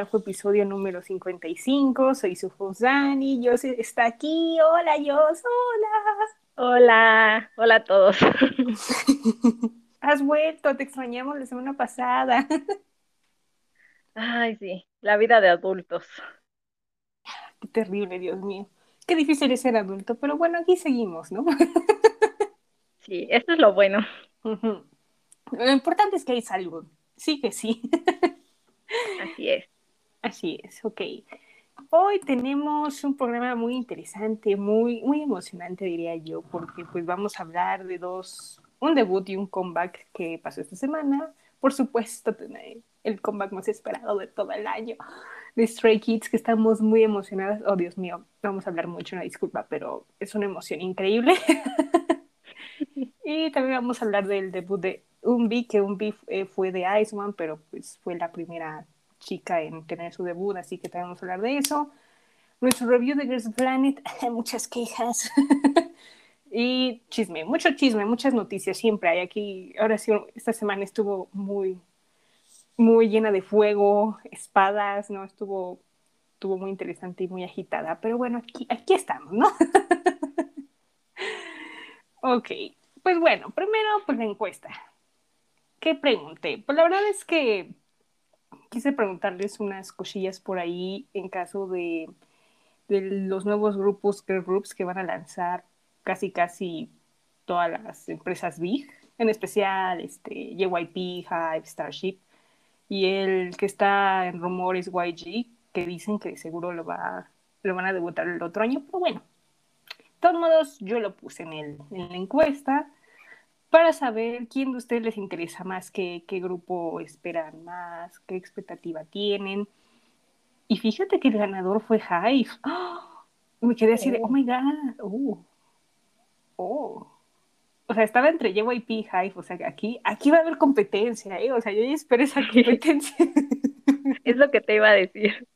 ahora fue episodio número 55. Soy su host Dani. Está aquí. Hola, yo. Hola. Hola. Hola a todos. Has vuelto. Te extrañamos la semana pasada. Ay, sí. La vida de adultos. Qué terrible, Dios mío. Qué difícil es ser adulto, pero bueno, aquí seguimos, ¿no? Sí, esto es lo bueno. Lo importante es que hay salud. Sí que sí. Así es. Así es, ok. Hoy tenemos un programa muy interesante, muy, muy emocionante, diría yo, porque pues vamos a hablar de dos, un debut y un comeback que pasó esta semana. Por supuesto, el comeback más esperado de todo el año de Stray Kids, que estamos muy emocionadas. Oh, Dios mío, vamos a hablar mucho, una disculpa, pero es una emoción increíble. y también vamos a hablar del debut de Umbi, que Umbi eh, fue de Iceman, pero pues fue la primera chica en tener su debut, así que también vamos a hablar de eso. Nuestro review de Girls Planet, muchas quejas. y chisme, mucho chisme, muchas noticias siempre hay aquí. Ahora sí, esta semana estuvo muy, muy llena de fuego, espadas, ¿no? Estuvo, estuvo muy interesante y muy agitada, pero bueno, aquí, aquí estamos, ¿no? ok, pues bueno, primero pues la encuesta. ¿Qué pregunté? Pues la verdad es que quise preguntarles unas cosillas por ahí en caso de, de los nuevos grupos, groups que van a lanzar casi casi todas las empresas big, en especial este, JYP, Hive, Starship, y el que está en rumores YG, que dicen que seguro lo, va, lo van a debutar el otro año, pero bueno, de todos modos yo lo puse en, el, en la encuesta para saber quién de ustedes les interesa más, qué, qué grupo esperan más, qué expectativa tienen. Y fíjate que el ganador fue Hive. ¡Oh! Me quedé así de, oh, oh my god, oh, oh. O sea, estaba entre JYP y Hive, o sea, aquí, aquí va a haber competencia, ¿eh? O sea, yo ya espero esa competencia. es lo que te iba a decir.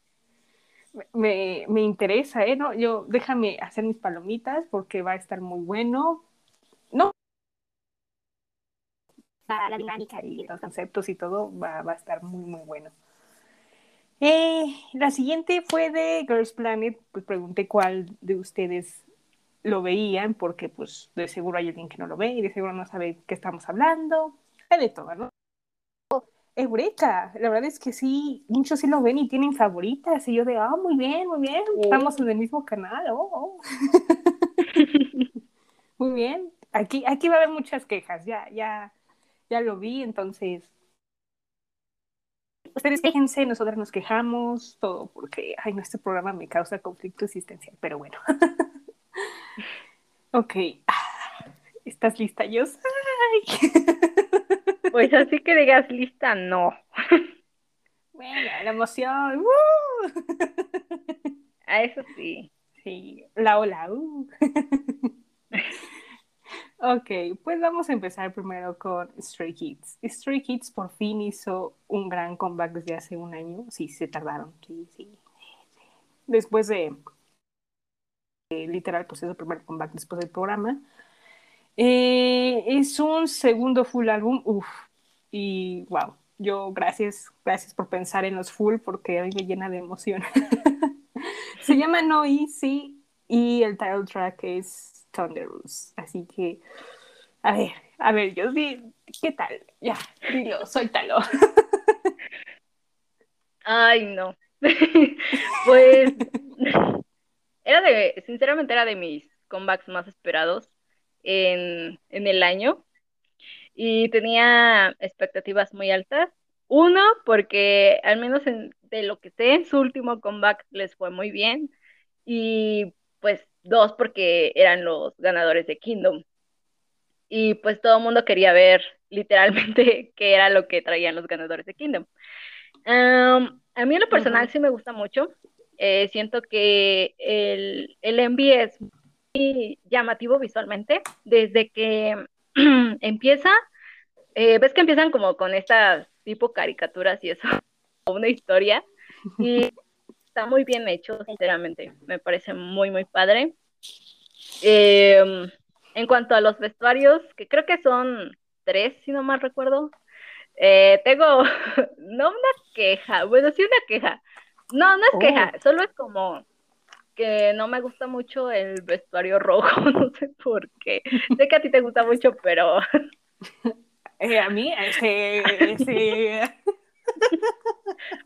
Me, me interesa, ¿eh? No, yo, déjame hacer mis palomitas porque va a estar muy bueno. No, la dinámica y los conceptos y todo va, va a estar muy, muy bueno. Eh, la siguiente fue de Girls Planet, pues pregunté cuál de ustedes lo veían, porque pues de seguro hay alguien que no lo ve y de seguro no sabe qué estamos hablando. Hay de todo, ¿no? Eureka, la verdad es que sí, muchos sí lo ven y tienen favoritas, y yo de, ah, muy bien, muy bien, estamos en el mismo canal, oh, oh. muy bien, aquí, aquí va a haber muchas quejas, ya, ya, ya lo vi, entonces ustedes quejense, nosotras nos quejamos, todo, porque, ay, no, este programa me causa conflicto existencial, pero bueno. ok, ¿estás lista, yo Pues así que digas lista, no. bueno, la emoción, A eso sí. Sí, la hola, uh. Ok, pues vamos a empezar primero con Stray Kids. Stray Kids por fin hizo un gran comeback desde hace un año. Sí, se tardaron. Sí, sí. Después de, literal, pues es el primer comeback después del programa. Eh, es un segundo full álbum. Uf, y wow. Yo, gracias, gracias por pensar en los full porque a me llena de emoción. se llama No Easy y el title track es Thunderous. Así que, a ver, a ver, yo sí, ¿qué tal? Ya, dilo, suéltalo. Ay, no. pues, era de, sinceramente era de mis comebacks más esperados en, en el año y tenía expectativas muy altas. Uno, porque al menos en, de lo que sé, en su último comeback les fue muy bien. Y pues dos porque eran los ganadores de Kingdom. Y pues todo el mundo quería ver literalmente qué era lo que traían los ganadores de Kingdom. a mí en lo personal sí me gusta mucho. Eh, siento que el, el es muy llamativo visualmente. Desde que empieza, eh, ves que empiezan como con estas tipo caricaturas y eso, una historia. Y está muy bien hecho, sinceramente. Me parece muy, muy padre. Em, en cuanto a los vestuarios, que creo que son tres, si no mal recuerdo, eh, tengo, no una queja, bueno, sí una queja, No, no es Oh. queja, solo es como que no me gusta mucho el vestuario rojo, no sé por qué. Sé que a ti te gusta mucho, pero Eh, a mí, este, este,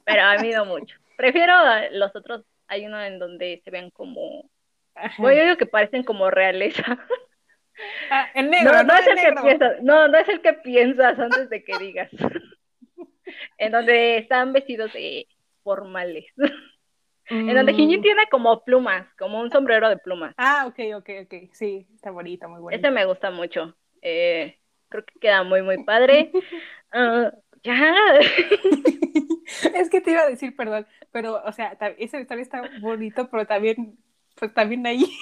pero a mí no mucho. Prefiero los otros, hay uno en donde se ven como, bueno, yo digo que parecen como realeza. Ah, el negro, No, no, no es el que piensas, no, no es el que piensas antes de que digas. En donde están vestidos de formales. En donde Mm. Hinji tiene como plumas, como un sombrero de plumas. Ah, ok, ok, ok. Sí, está bonito, muy bonito. Ese me gusta mucho. Eh, creo que queda muy, muy padre. Ah, ya. Es que te iba a decir, perdón, pero, o sea, ese vestuario está bonito, pero también, pues también ahí.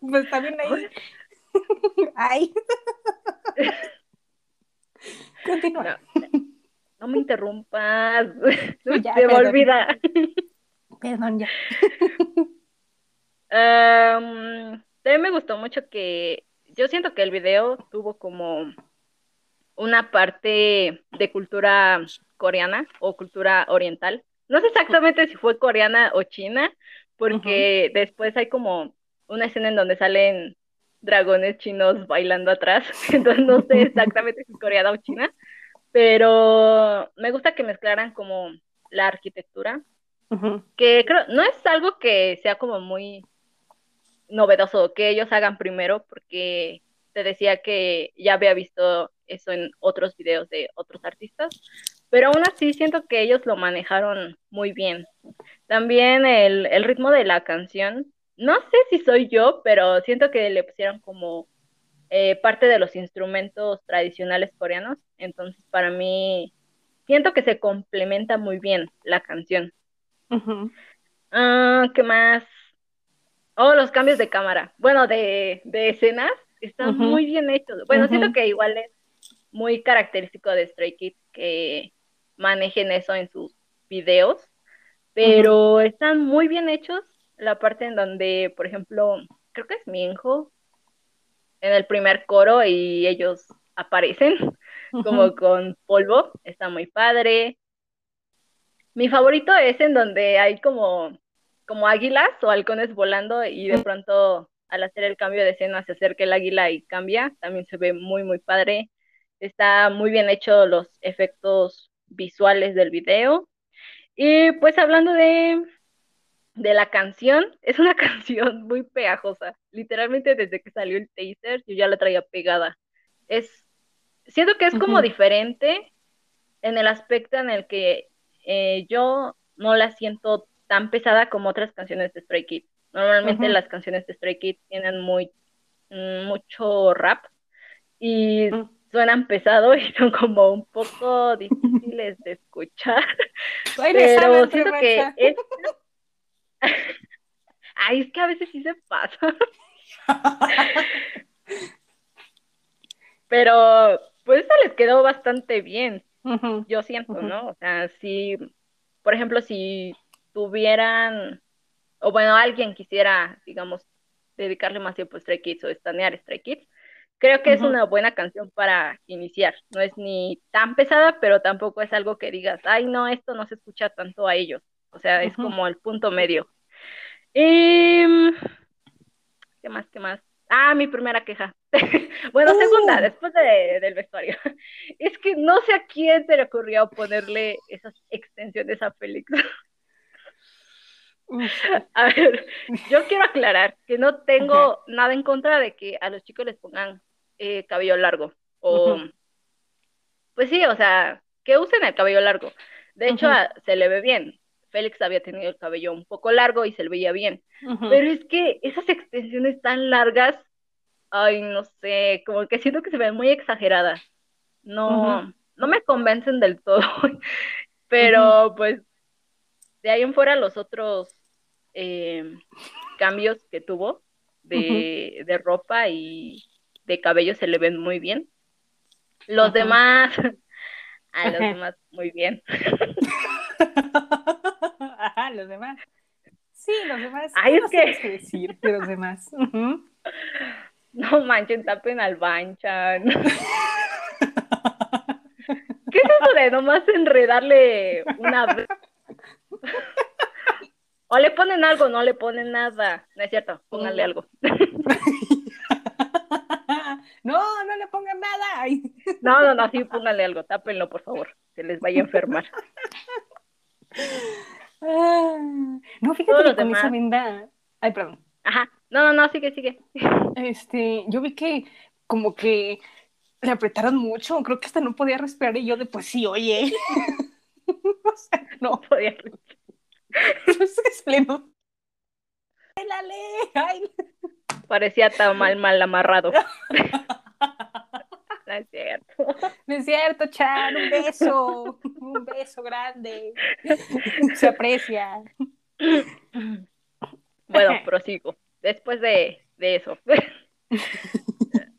Pues también ahí. Ay. Continúa. No, no me interrumpas. Ya, Se me perdón. olvida. Perdón, ya. Am, también me gustó mucho que yo siento que el video tuvo como una parte de cultura coreana o cultura oriental. No sé exactamente si fue coreana o china, porque después hay como una escena en donde salen dragones chinos bailando atrás, entonces no sé exactamente si es coreana o china, pero me gusta que mezclaran como la arquitectura que creo, no es algo que sea como muy novedoso que ellos hagan primero, porque te decía que ya había visto eso en otros videos de otros artistas, pero aún así siento que ellos lo manejaron muy bien. También el, el ritmo de la canción, no sé si soy yo, pero siento que le pusieron como eh, parte de los instrumentos tradicionales coreanos, entonces para mí siento que se complementa muy bien la canción. Ah, ¿qué más? Oh, los cambios de cámara. Bueno, de, de escenas están Ujú. muy bien hechos. Bueno, siento que igual es muy característico de Stray Kids que manejen eso en sus videos, pero están muy bien hechos. La parte en donde, por ejemplo, creo que es Minho en el primer coro y ellos aparecen como con polvo, está muy padre. Mi favorito es en donde hay como, como águilas o halcones volando y de pronto al hacer el cambio de escena se acerca el águila y cambia. También se ve muy, muy padre. Está muy bien hecho los efectos visuales del video. Y pues hablando de, de la canción, es una canción muy pegajosa. Literalmente desde que salió el taser yo ya la traía pegada. Es, siento que es como diferente en el aspecto en el que eh, yo no la siento tan pesada como otras canciones de Stray Kids. Normalmente las canciones de Stray Kids tienen muy mm, mucho rap y Mm. suenan pesado y son como un poco difíciles de escuchar, pero siento que esta... Ay, es que a veces sí se pasa, pero pues esta les quedó bastante bien. Yo siento. ¿no? O sea, si, por ejemplo, si tuvieran, o bueno, alguien quisiera, digamos, dedicarle más tiempo a Stray Kids o estanear Stray Kids, creo que es una buena canción para iniciar. No es ni tan pesada, pero tampoco es algo que digas, ay, no, esto no se escucha tanto a ellos. O sea, es Ujú. como el punto medio. Y, ¿qué más, qué más? Ah, mi primera queja. bueno, segunda, Uh. después de, del vestuario. Es que no sé a quién se le ocurrió ponerle esas extensiones a Félix. A ver, yo quiero aclarar que no tengo nada en contra de que a los chicos les pongan eh, cabello largo. O, pues sí, o sea, que usen el cabello largo. De hecho, a- se le ve bien. Félix había tenido el cabello un poco largo y se le veía bien. Pero es que esas extensiones tan largas, ay, no sé, como que siento que se ven muy exageradas. No, no me convencen del todo. Pero pues de ahí en fuera los otros eh, cambios que tuvo de, de ropa y de cabello se le ven muy bien. Los demás, a los demás muy bien. Ajá, los demás. Sí, los demás. Ay, ¿Qué es que- que decir de los demás? No manchen, tapen al banchan. ¿Qué es eso de nomás enredarle una O le ponen algo, no le ponen nada. No es cierto, pónganle algo. no, no le pongan nada. no, no, no, sí, pónganle algo, tápenlo, por favor. Se les vaya a enfermar. Ah, no, fíjate que con esa venda. Ay, perdón. Ajá. No, no, no, sigue, sigue. Este, yo vi que como que le apretaron mucho, creo que hasta no podía respirar y yo de pues sí, oye. o sea, no podía respirar. es pleno. Ay. Parecía tan mal, mal amarrado. No es cierto. No es cierto, Chan, un beso. Un beso grande. Se aprecia. Bueno, prosigo. Después de, de eso.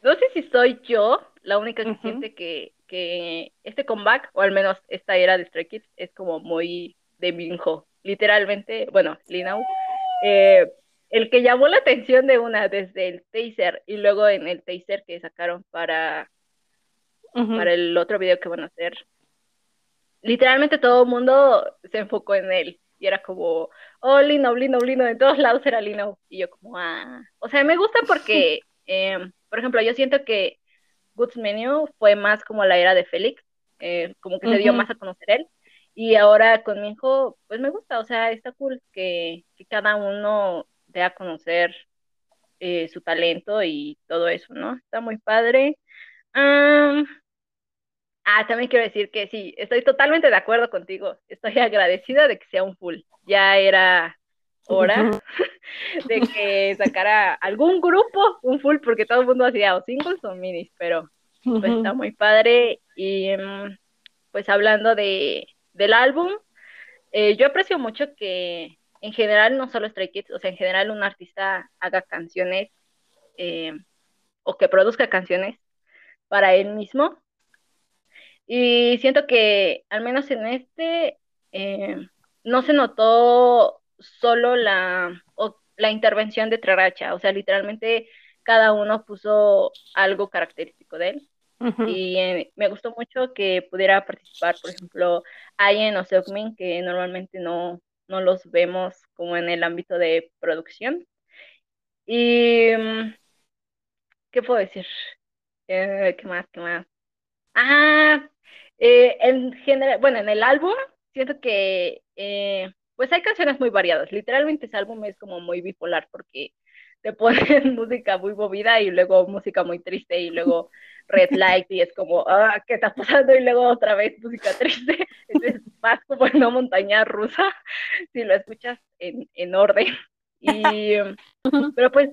No sé si soy yo la única que siente que, que este comeback, o al menos esta era de Stray Kids, es como muy de Minho. Literalmente, bueno, Linau. Eh, el que llamó la atención de una desde el taser y luego en el taser que sacaron para, para el otro video que van a hacer. Literalmente todo el mundo se enfocó en él y era como, oh, Lino, Lino, Lino, en todos lados era Lino. Y yo como, ah, o sea, me gusta porque, em, por ejemplo, yo siento que Goods Menu fue más como la era de Félix, eh, como que se dio más a conocer él. Y ahora con mi hijo, pues me gusta, o sea, está cool que, que cada uno de a conocer eh, su talento y todo eso, ¿no? Está muy padre. ah, también quiero decir que sí, estoy totalmente de acuerdo contigo. Estoy agradecida de que sea un full. Ya era hora de que sacara algún grupo un full, porque todo el mundo hacía o singles o minis, pero pues está muy padre. Y mm, pues hablando de, del álbum, eh, yo aprecio mucho que en general, no solo Stray Kids, o sea, en general un artista haga canciones eh, o que produzca canciones para él mismo. Y siento que al menos en este eh, no se notó solo la, la intervención de Traracha, o sea, literalmente cada uno puso algo característico de él. Y eh, me gustó mucho que pudiera participar, por ejemplo, Ayen o Seokmin, que normalmente no, no los vemos como en el ámbito de producción. Y, mm, ¿qué puedo decir? Eh, ¿Qué más? ¿Qué más? Ah, eh, en general, bueno, en el álbum siento que pues hay canciones muy variadas. Literalmente ese álbum es como muy bipolar porque te ponen música muy movida y luego música muy triste y luego red light y es como, ah, ¿qué está pasando? Y luego otra vez música triste. Entonces vas como en una montaña rusa si lo escuchas en, en orden. Y, pero pues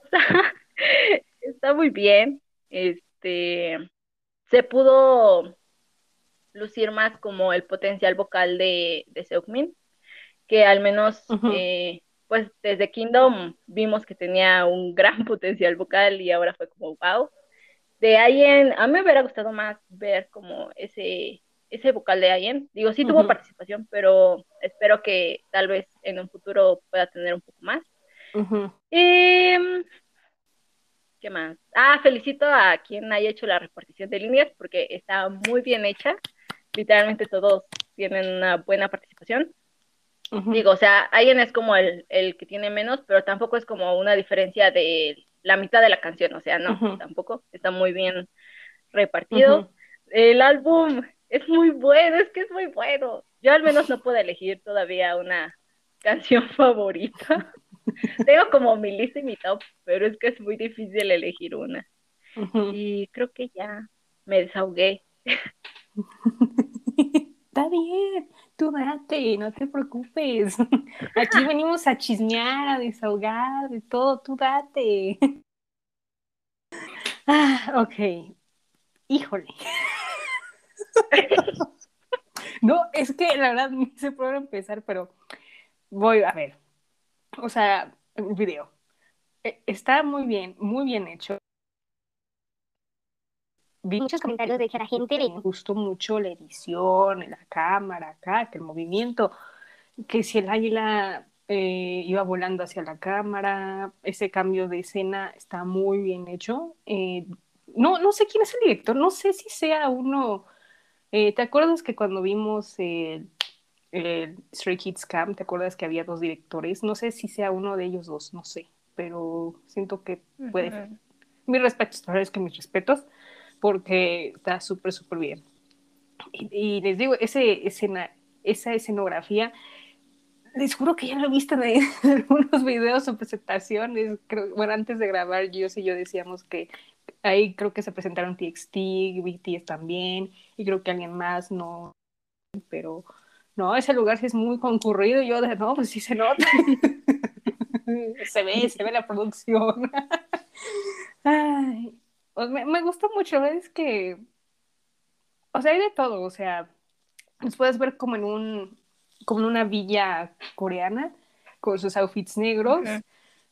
está, muy bien. Este, se pudo lucir más como el potencial vocal de, de Seokmin, que al menos eh, pues desde Kingdom vimos que tenía un gran potencial vocal y ahora fue como wow. De Ayen, a mí me hubiera gustado más ver como ese, ese vocal de Ayen. Digo, sí tuvo participación, pero espero que tal vez en un futuro pueda tener un poco más. Em, ¿Qué más? Ah, felicito a quien haya hecho la repartición de líneas porque está muy bien hecha. Literalmente todos tienen una buena participación. Digo, o sea, alguien es como el, el, que tiene menos, pero tampoco es como una diferencia de la mitad de la canción, o sea, no, tampoco, está muy bien repartido. El álbum es muy bueno, es que es muy bueno. Yo al menos no puedo elegir todavía una canción favorita. Tengo como mi lista y mi top, pero es que es muy difícil elegir una. Y creo que ya me desahogué. Está bien, tú date, no te preocupes. Aquí venimos a chismear, a desahogar, de todo, tú date. Ah, ok. Híjole. No, es que la verdad no sé por empezar, pero voy a ver. O sea, el video. E, está muy bien, muy bien hecho vi muchos comentarios de que a la gente le gustó mucho la edición, la cámara acá, que el movimiento, que si el águila eh, iba volando hacia la cámara, ese cambio de escena está muy bien hecho. Eh, no, no sé quién es el director, no sé si sea uno. Eh, ¿Te acuerdas que cuando vimos el, el Stray Kids Camp, ¿te acuerdas que había dos directores? No sé si sea uno de ellos dos, no sé, pero siento que puede. Mis respetos, la verdad es que mis respetos, porque está súper, súper bien. Y, les digo, ese escena, esa escenografía, les juro que ya lo he visto en algunos videos o presentaciones. bueno, antes de grabar, yo y yo decíamos que ahí creo que se presentaron TXT, BTS también, y creo que alguien más no, pero no, ese lugar sí es muy concurrido. Y yo, de, no, pues sí se nota. se ve, se ve la producción. Ay, me, me, gustó mucho, es que, o sea, hay de todo, o sea, los puedes ver como en un, como en una villa coreana, con sus outfits negros,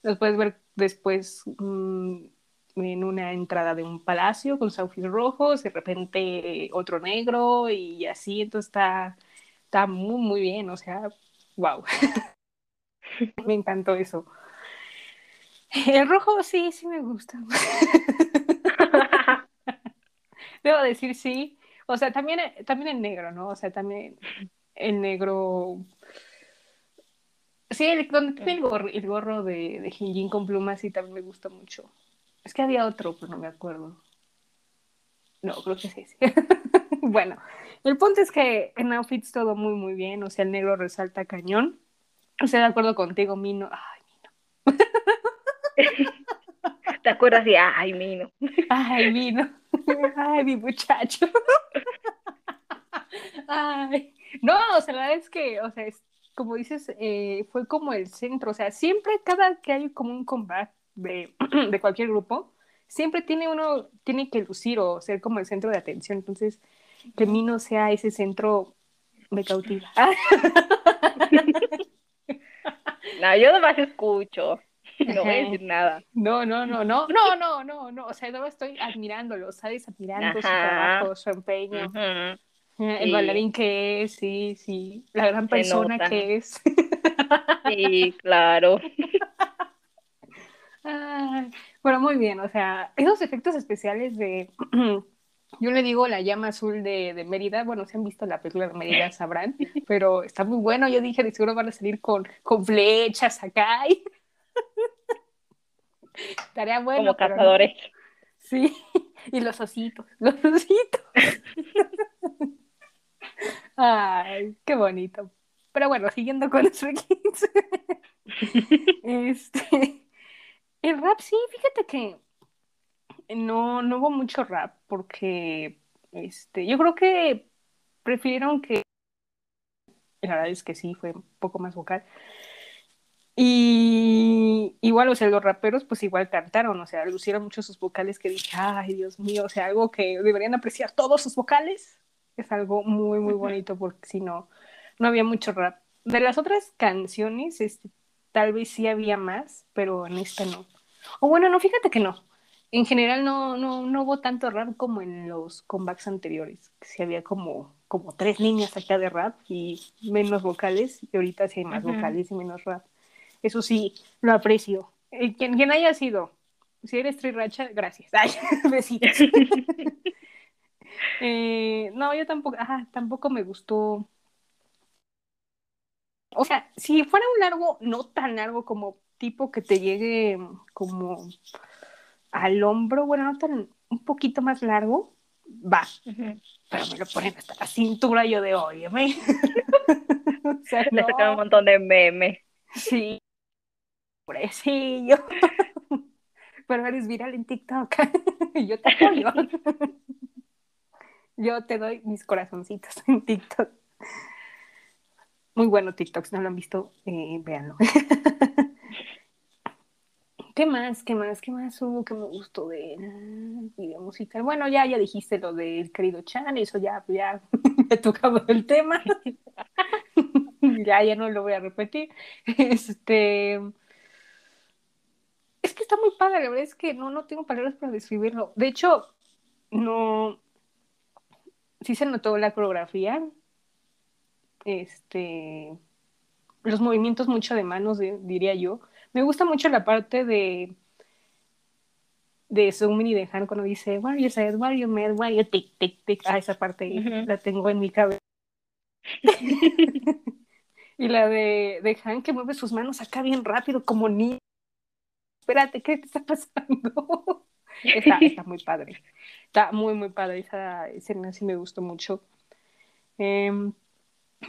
los puedes ver después mm, en una entrada de un palacio con sus outfits rojos, de repente otro negro y así, entonces está está muy, muy bien, o sea, wow. me encantó eso. El rojo sí, sí me gusta. Debo decir sí. O sea, también, también el negro, ¿no? O sea, también el negro. Sí, el, donde tiene el gorro, el gorro de, de Hinjin con plumas sí también me gusta mucho. Es que había otro, pero no me acuerdo. No, creo que sí. sí. bueno, el punto es que en outfits todo muy, muy bien. O sea, el negro resalta cañón. O sea, de acuerdo contigo, Mino. Ay, Mino. ¿Te acuerdas de ay, Mino? Ay, Mino. Ay, mi muchacho. Ay. No, o sea, la verdad es que, o sea, es, como dices, eh, fue como el centro. O sea, siempre, cada que hay como un combate de, cualquier grupo, siempre tiene uno, tiene que lucir o ser como el centro de atención. Entonces, que Mino sea ese centro me cautiva. no, yo nomás escucho. No voy a decir nada. No, no, no, no, no, no, no, no. O sea, no estoy admirándolo, ¿sabes? Admirando su trabajo, su empeño. El bailarín que es, sí, sí. La gran persona que es. sí, claro. bueno, muy bien. O sea, esos efectos especiales de yo le digo la llama azul de, de, Mérida. Bueno, si han visto la película de Mérida sabrán, pero está muy bueno. Yo dije, de seguro van a salir con, con flechas acá. Y... Estaría bueno. Como cazadores. Sí, y los ositos, los ositos. Ay, qué bonito. Pero bueno, siguiendo con los Kids. este, el rap, sí, fíjate que no, no hubo mucho rap porque este, yo creo que prefirieron que, la verdad es que sí, fue un poco más vocal. Y igual, o sea, los raperos pues igual cantaron, o sea, lucieron mucho sus vocales que dije, ay, Dios mío, o sea, algo que deberían apreciar todos sus vocales. Es algo muy, muy bonito porque si no, no había mucho rap. De las otras canciones, este, tal vez sí había más, pero en esta no. O bueno, no, fíjate que no en general no, no, no hubo tanto rap como en los comebacks anteriores. Sí había como, como tres líneas acá de rap y menos vocales, y ahorita sí hay más vocales y menos rap. Eso sí, lo aprecio. Eh, quien, quien haya sido, si eres Triracha, gracias. Ay, besitos. eh, no, yo tampoco, ajá, tampoco me gustó. O sea, si fuera un largo, no tan largo como tipo que te llegue como al hombro, bueno, no tan, un poquito más largo, va. Pero me lo ponen hasta la cintura yo de oye, me. o sea, Le sacan un montón de memes. Sí. Pobrecillo. Pero eres viral en TikTok. yo te apoyo. yo te doy mis corazoncitos en TikTok. Muy bueno TikTok, si no lo han visto, eh, véanlo. ¿Qué más? ¿Qué más? ¿Qué más hubo que me gustó de video musical? Bueno, ya, ya dijiste lo del querido Chan, eso ya, ya he tocado el tema. ya, ya no lo voy a repetir. Este. Es que está muy padre, la verdad es que no, no tengo palabras para describirlo. De hecho, no. Sí se notó la coreografía. Este. Los movimientos mucho de manos, diría yo me gusta mucho la parte de de Sumin y de Han cuando dice, where you said, where you met, where you tic, tic, tic. Ah, esa parte la tengo en mi cabeza. Y la de, de Han que mueve sus manos acá bien rápido, como ni. Espérate, ¿qué te está pasando? está, está muy padre. Está muy, muy padre. Esa escena sí me gustó mucho. Em,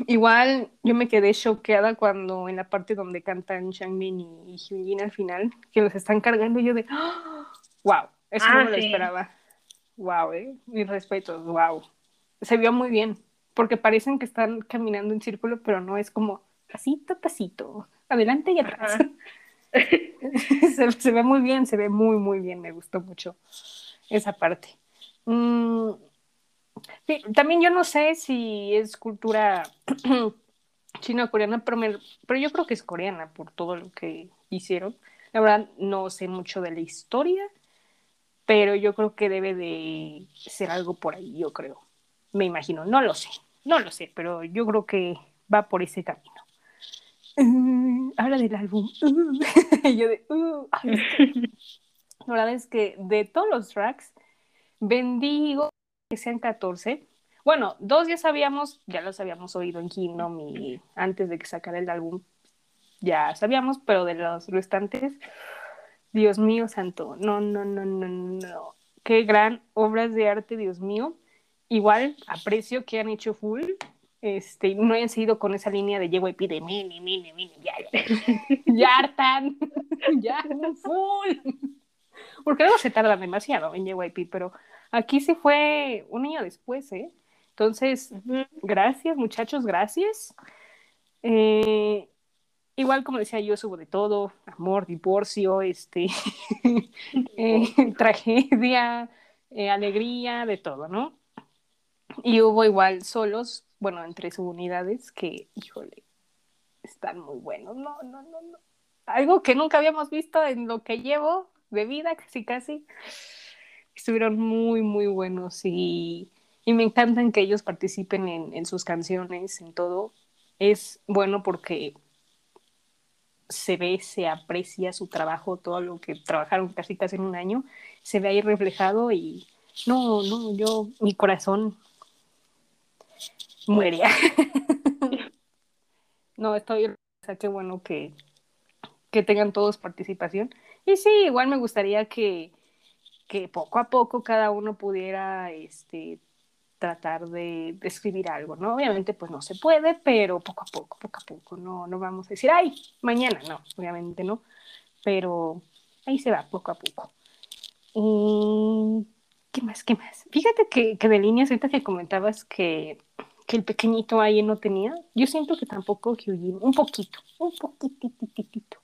igual yo me quedé choqueada cuando en la parte donde cantan Changmin y, y Hyunjin al final, que los están cargando, yo de ¡Wow! Eso Ah, no me lo sí. esperaba. ¡Wow! Eh. Mis respetos, wow. Se vio muy bien, porque parecen que están caminando en círculo, pero no es como pasito a pasito, adelante y atrás. Ajá. se, ve muy bien, se ve muy, muy bien, me gustó mucho esa parte. Mm, también yo no sé si es cultura china o coreana, pero, me- pero yo creo que es coreana por todo lo que hicieron. La verdad, no sé mucho de la historia, pero yo creo que debe de ser algo por ahí, yo creo. Me imagino, no lo sé, no lo sé, pero yo creo que va por ese camino. Uh, habla del álbum. Uh. Y yo de, uh, la verdad es que de todos los tracks, bendigo que sean 14. Bueno, dos ya sabíamos, ya los habíamos oído en Kingdom y antes de que sacara el álbum, ya sabíamos, pero de los restantes, Dios mío santo, no, no, no, no, no. Qué gran obras de arte, Dios mío. Igual aprecio que han hecho full, este, y no hayan seguido con esa línea de JYP de mini, mini, mini, ya, ya, ya hartan, ya full. Porque luego se tarda demasiado en JYP, pero aquí se fue un año después, ¿eh? Entonces, gracias, muchachos, gracias. Eh, igual, como decía yo, subo de todo: amor, divorcio, este, eh, tragedia, eh, alegría, de todo, ¿no? Y hubo igual solos, bueno, entre subunidades que, híjole, están muy buenos. No, no, no, no. Algo que nunca habíamos visto en lo que llevo de vida, casi, casi. Estuvieron muy, muy buenos y, y me encantan que ellos participen en, en sus canciones, en todo. Es bueno porque se ve, se aprecia su trabajo, todo lo que trabajaron casi casi en un año, se ve ahí reflejado y no, no, yo, mi corazón muere. no, estoy, o sea, qué bueno que, que tengan todos participación. Y sí, igual me gustaría que, que poco a poco cada uno pudiera este, tratar de, de, escribir algo, ¿no? Obviamente pues no se puede, pero poco a poco, poco a poco, no, no vamos a decir, ay, mañana, no, obviamente no, pero ahí se va poco a poco. Y, ¿qué más, qué más? Fíjate que, que de líneas, ahorita que comentabas que, que el pequeñito ahí no tenía, yo siento que tampoco Hyujin, un poquito, un poquitititito.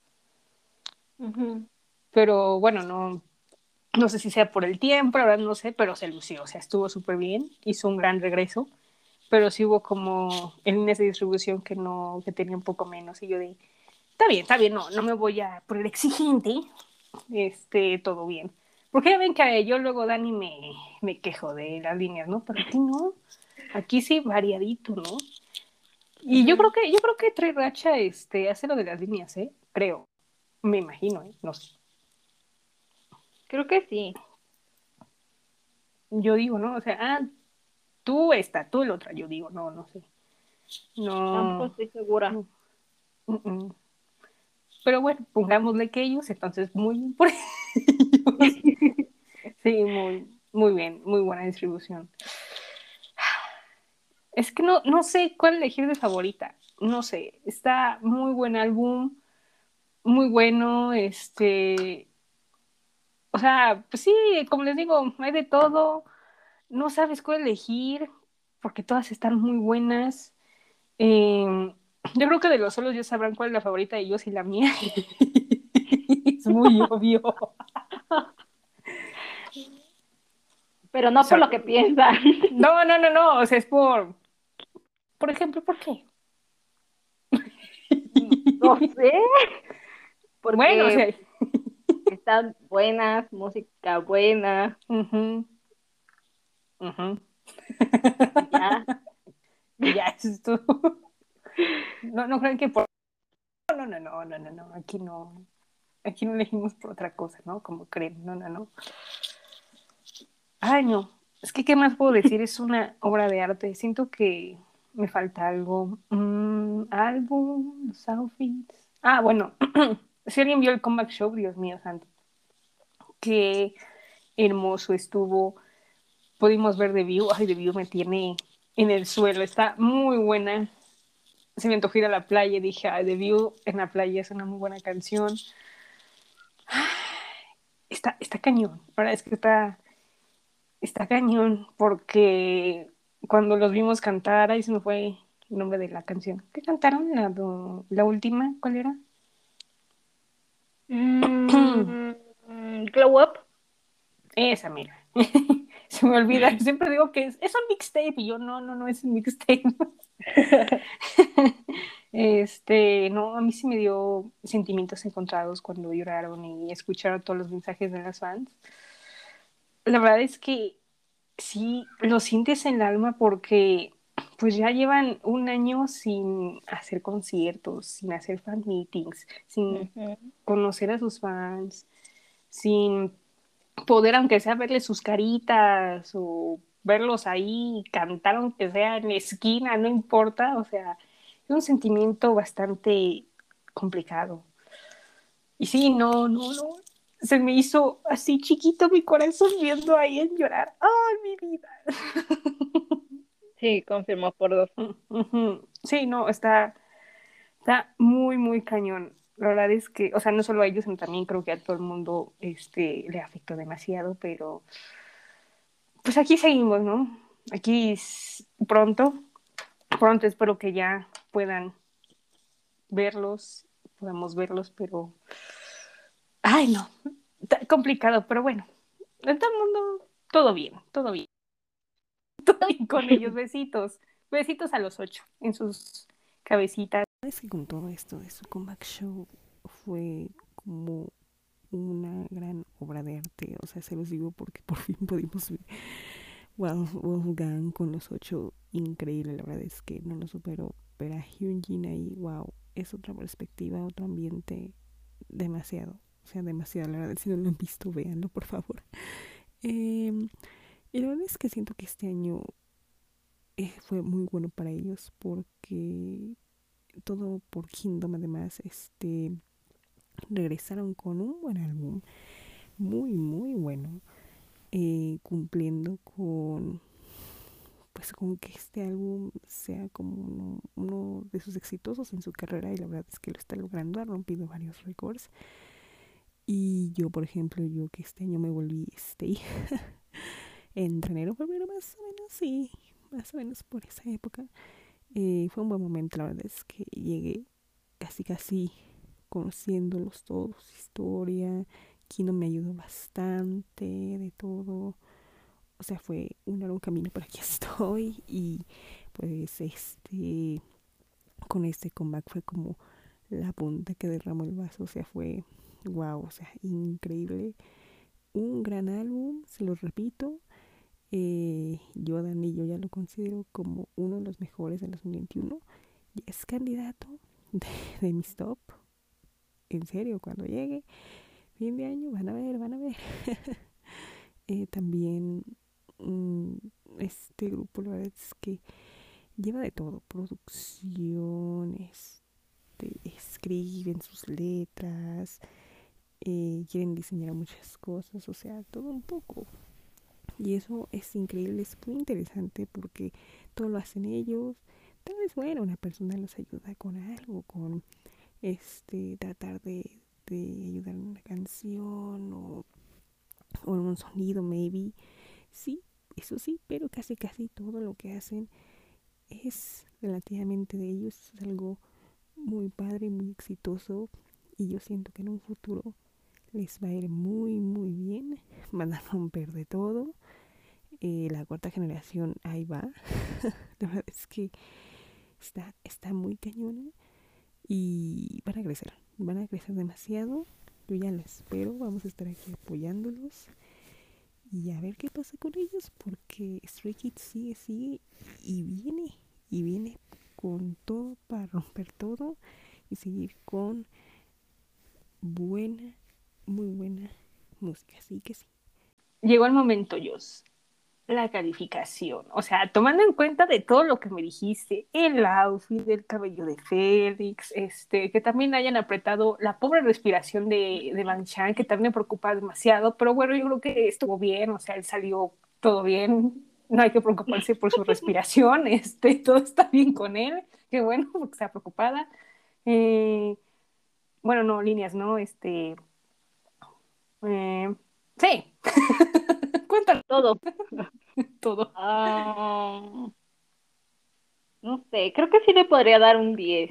Uh -huh. Pero bueno, no, no sé si sea por el tiempo, verdad no sé, pero se lució, o sea, estuvo súper bien, hizo un gran regreso, pero sí hubo como en líneas de distribución que no, que tenía un poco menos, y yo de, está bien, está bien, no, no me voy a poner exigente, este, todo bien. Porque ya ven que yo luego Dani me, me quejo de las líneas, ¿no? Pero aquí no, aquí sí variadito, ¿no? Y yo creo que, yo creo que Trey Racha este, hace lo de las líneas, ¿eh? Creo, me imagino, ¿eh? No sé. Creo que sí. Yo digo, ¿no? O sea, ah, tú esta, tú el otra. Yo digo, no, no sé. No. Tampoco estoy segura. No. Uh -uh. Pero bueno, pongámosle que ellos, entonces muy bien por ellos. sí, muy, muy bien, muy buena distribución. Es que no, no sé cuál elegir de favorita. No sé, está muy buen álbum, muy bueno, este, o sea, pues sí, como les digo, hay de todo, no sabes cuál elegir, porque todas están muy buenas. Eh, yo creo que de los solos ya sabrán cuál es la favorita de ellos y la mía. es muy obvio. Pero no O sea, por lo que piensan. No, no, no, no, o sea, es por, por ejemplo, ¿por qué? No sé. Porque Bueno, o sea, están buenas, música buena. ujú, ujú. Ya. Ya, es todo. No, no crean que por... No, no, no, no, no, no, aquí no, aquí no elegimos por otra cosa, ¿no? Como creen, no, no, no. Ay, no, es que, ¿qué más puedo decir? Es una obra de arte. Siento que, Me falta algo. Mm, álbum. Ah, bueno. si alguien vio el comeback show, Dios mío santo. Qué hermoso estuvo. Pudimos ver The View. Ay, The View me tiene en el suelo. Está muy buena. Se me antojó ir a la playa dije, ay, The View en la playa es una muy buena canción. Está, está cañón. Ahora es que está, está cañón porque cuando los vimos cantar, ahí se me fue el nombre de la canción. ¿Qué cantaron? La, la última, ¿cuál era? Mm, glow Up. Esa, mira. se me olvida. Siempre digo que es, es un mixtape y yo no, no, no es un mixtape. este, no, a mí sí me dio sentimientos encontrados cuando lloraron y escucharon todos los mensajes de las fans. La verdad es que sí, lo sientes en el alma porque pues ya llevan un año sin hacer conciertos, sin hacer fan meetings, sin conocer a sus fans, sin poder, aunque sea verles sus caritas o verlos ahí cantar, aunque sea en la esquina, no importa, o sea, es un sentimiento bastante complicado. Y sí, no, no, no, se me hizo así chiquito mi corazón viendo ahí en llorar. ¡Ay, mi vida! Sí, confirmó por dos. Sí, no, está, está muy, muy cañón. La verdad es que, o sea, no solo a ellos, sino también creo que a todo el mundo este, le afectó demasiado, pero pues aquí seguimos, ¿no? Aquí pronto, pronto espero que ya puedan verlos, podamos verlos, pero Ay, no, complicado, pero bueno, en todo el mundo, todo bien, todo bien. Todo bien con ellos, besitos, besitos a los ocho en sus cabecitas. Es que con todo esto de su comeback show fue como una gran obra de arte, o sea, se los digo porque por fin pudimos ver wow, Wolfgang con los ocho, increíble, la verdad es que no lo supero, pero a Hyunjin ahí, wow, es otra perspectiva, otro ambiente, demasiado, sea, demasiado, la verdad, si no lo han visto, véanlo, por favor. Y la verdad es que siento que este año eh, fue muy bueno para ellos porque todo por Kingdom además este regresaron con un buen álbum muy muy bueno eh, cumpliendo con pues con que este álbum sea como uno, uno, de sus exitosos en su carrera y la verdad es que lo está logrando ha rompido varios récords y yo, por ejemplo, yo que este año me volví este en enero, febrero, más o menos, sí, más o menos por esa época. Eh, fue un buen momento, la verdad es que llegué casi casi conociéndolos todos, historia, Kino me ayudó bastante de todo. O sea, fue un largo camino, pero aquí estoy. Y pues este con este comeback fue como la punta que derramó el vaso. O sea, fue wow, o sea, increíble. Un gran álbum, se lo repito. Eh, yo, Dani, yo ya lo considero como uno de los mejores del 2021. Y es candidato de, de mis top. En serio, cuando llegue fin de año, van a ver, van a ver. eh, también mm, este grupo, la verdad es que lleva de todo: producciones, este, escriben sus letras, eh, quieren diseñar muchas cosas, o sea, todo un poco. Y eso es increíble, es muy interesante porque todo lo hacen ellos. Tal vez, bueno, una persona los ayuda con algo, con este tratar de, de ayudar en una canción o, o en un sonido, maybe. Sí, eso sí, pero casi casi todo lo que hacen es relativamente de ellos, es algo muy padre, muy exitoso y yo siento que en un futuro les va a ir muy muy bien, van a romper de todo. Eh, la cuarta generación ahí va. la verdad es que está, está muy cañona y van a crecer, van a crecer demasiado. Yo ya lo espero, vamos a estar aquí apoyándolos y a ver qué pasa con ellos porque Stray Kids sigue, sigue y viene, y viene con todo para romper todo y seguir con buena muy buena música, así que sí. Llegó el momento, Jos. la calificación. O sea, tomando en cuenta de todo lo que me dijiste, el outfit, el cabello de Félix, este, que también hayan apretado la pobre respiración de, de Manchan, que también me preocupa demasiado, pero bueno, yo creo que estuvo bien, o sea, él salió todo bien, no hay que preocuparse por su respiración, este, todo está bien con él, qué bueno, porque está preocupada. Eh, bueno, no, líneas, ¿no? Este, eh, sí. Cuéntalo. Todo. Todo. Ah, no sé, creo que sí le podría dar un 10.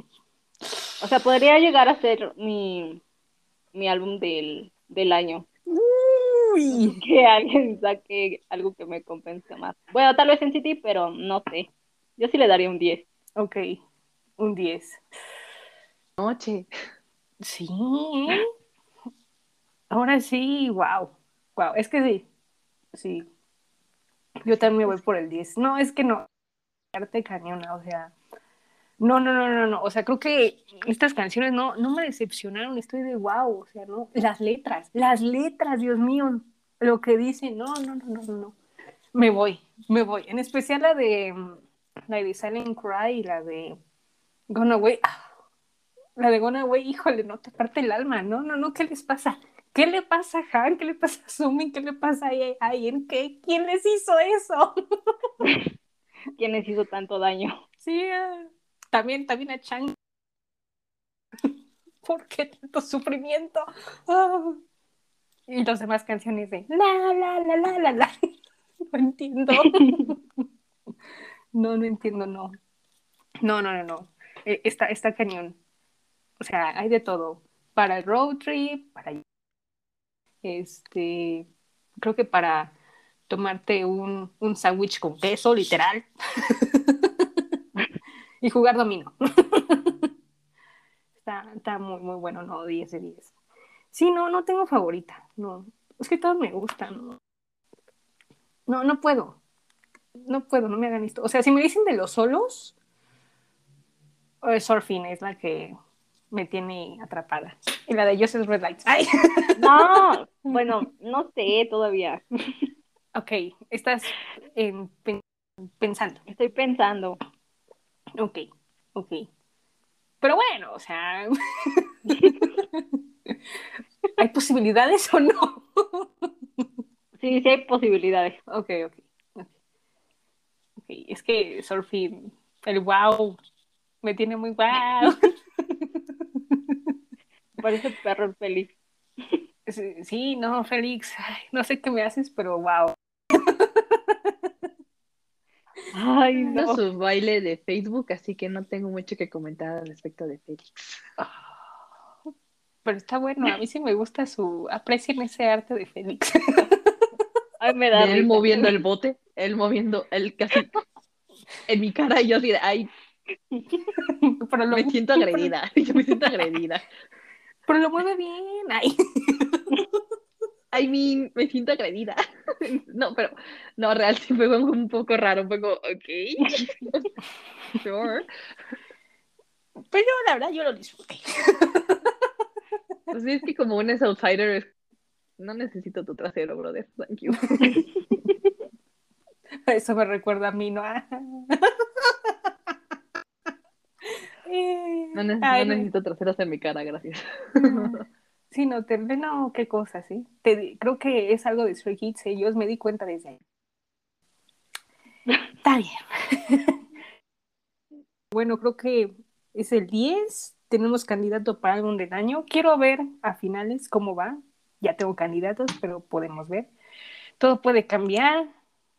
O sea, podría llegar a ser mi, mi álbum del, del año. Uy. Que alguien saque algo que me compense más. Bueno, tal vez en City, pero no sé. Yo sí le daría un 10. Ok, un 10. Noche. Sí. Ahora sí, wow. Wow, es que sí. Sí. Yo también voy por el 10. No, es que no. Arte cañona, o sea. No, no, no, no, no. O sea, creo que estas canciones no, no me decepcionaron. Estoy de wow. O sea, no. Las letras, las letras, Dios mío. Lo que dicen, no, no, no, no, no. Me voy, me voy. En especial la de la de Silent Cry y la de Gone Away. Ah, La de Gone Away, híjole, no te parte el alma. No, no, no, ¿qué les pasa? ¿Qué le pasa a Han? ¿Qué le pasa a Sumi? ¿Qué le pasa a Ian? ¿Qué? ¿Quién les hizo eso? ¿Quién les hizo tanto daño? Sí, eh, también, también a Chang. ¿Por qué tanto sufrimiento? Ah. Y las demás canciones de la, la, la, la, la, la. No entiendo. No, no entiendo, no. No, no, no, no. Eh, Está, está cañón. O sea, hay de todo. Para el road trip, para este, creo que para tomarte un, un sándwich con queso, literal. y jugar dominó. está, está muy, muy bueno, no, 10 de 10. Sí, no, no tengo favorita, no. Es que todos me gustan, no. No, no puedo. No puedo, no me hagan esto. O sea, si me dicen de los solos, eh, Surfing es la que me tiene atrapada. Y la de Joseph Red Lights. Ay. No, bueno, no sé todavía. Ok, estás en- pen- pensando. Estoy pensando. Ok, ok. Pero bueno, o sea. ¿Hay posibilidades o no? Sí, sí hay posibilidades. Ok, ok. Ok, Ok, es que Surfing, el wow, me tiene muy wow. Parece perro feliz. Sí, sí, no, Félix, ay, no sé qué me haces, pero wow. Ay, No no. su baile de Facebook, así que no tengo mucho que comentar al respecto de Félix. Pero está bueno, a mí sí me gusta su. Aprecien ese arte de Félix. Ay, me da él moviendo el bote, él moviendo el casi en mi cara y yo así ay, pero, lo, me siento agredida, yo me siento agredida. Pero lo mueve bien. Ay. I mean, me siento agredida. No, pero, no, real, sí fue un poco raro, un poco, ok, sure. Pero la verdad yo lo disfruté. Pues es que como un es outsider, no necesito tu trasero, brother, thank you. Eso me recuerda a mí, ¿no? Eh, No, ne- ay, no necesito traseros en mi cara, gracias. Sí, no, te, no, qué cosa, sí. Te creo que es algo de Stray Kids, ellos me di cuenta desde ahí. Está bien. Bueno, creo que es el 10. Tenemos candidato para álbum del año. Quiero ver a finales cómo va. Ya tengo candidatos, pero podemos ver. Todo puede cambiar.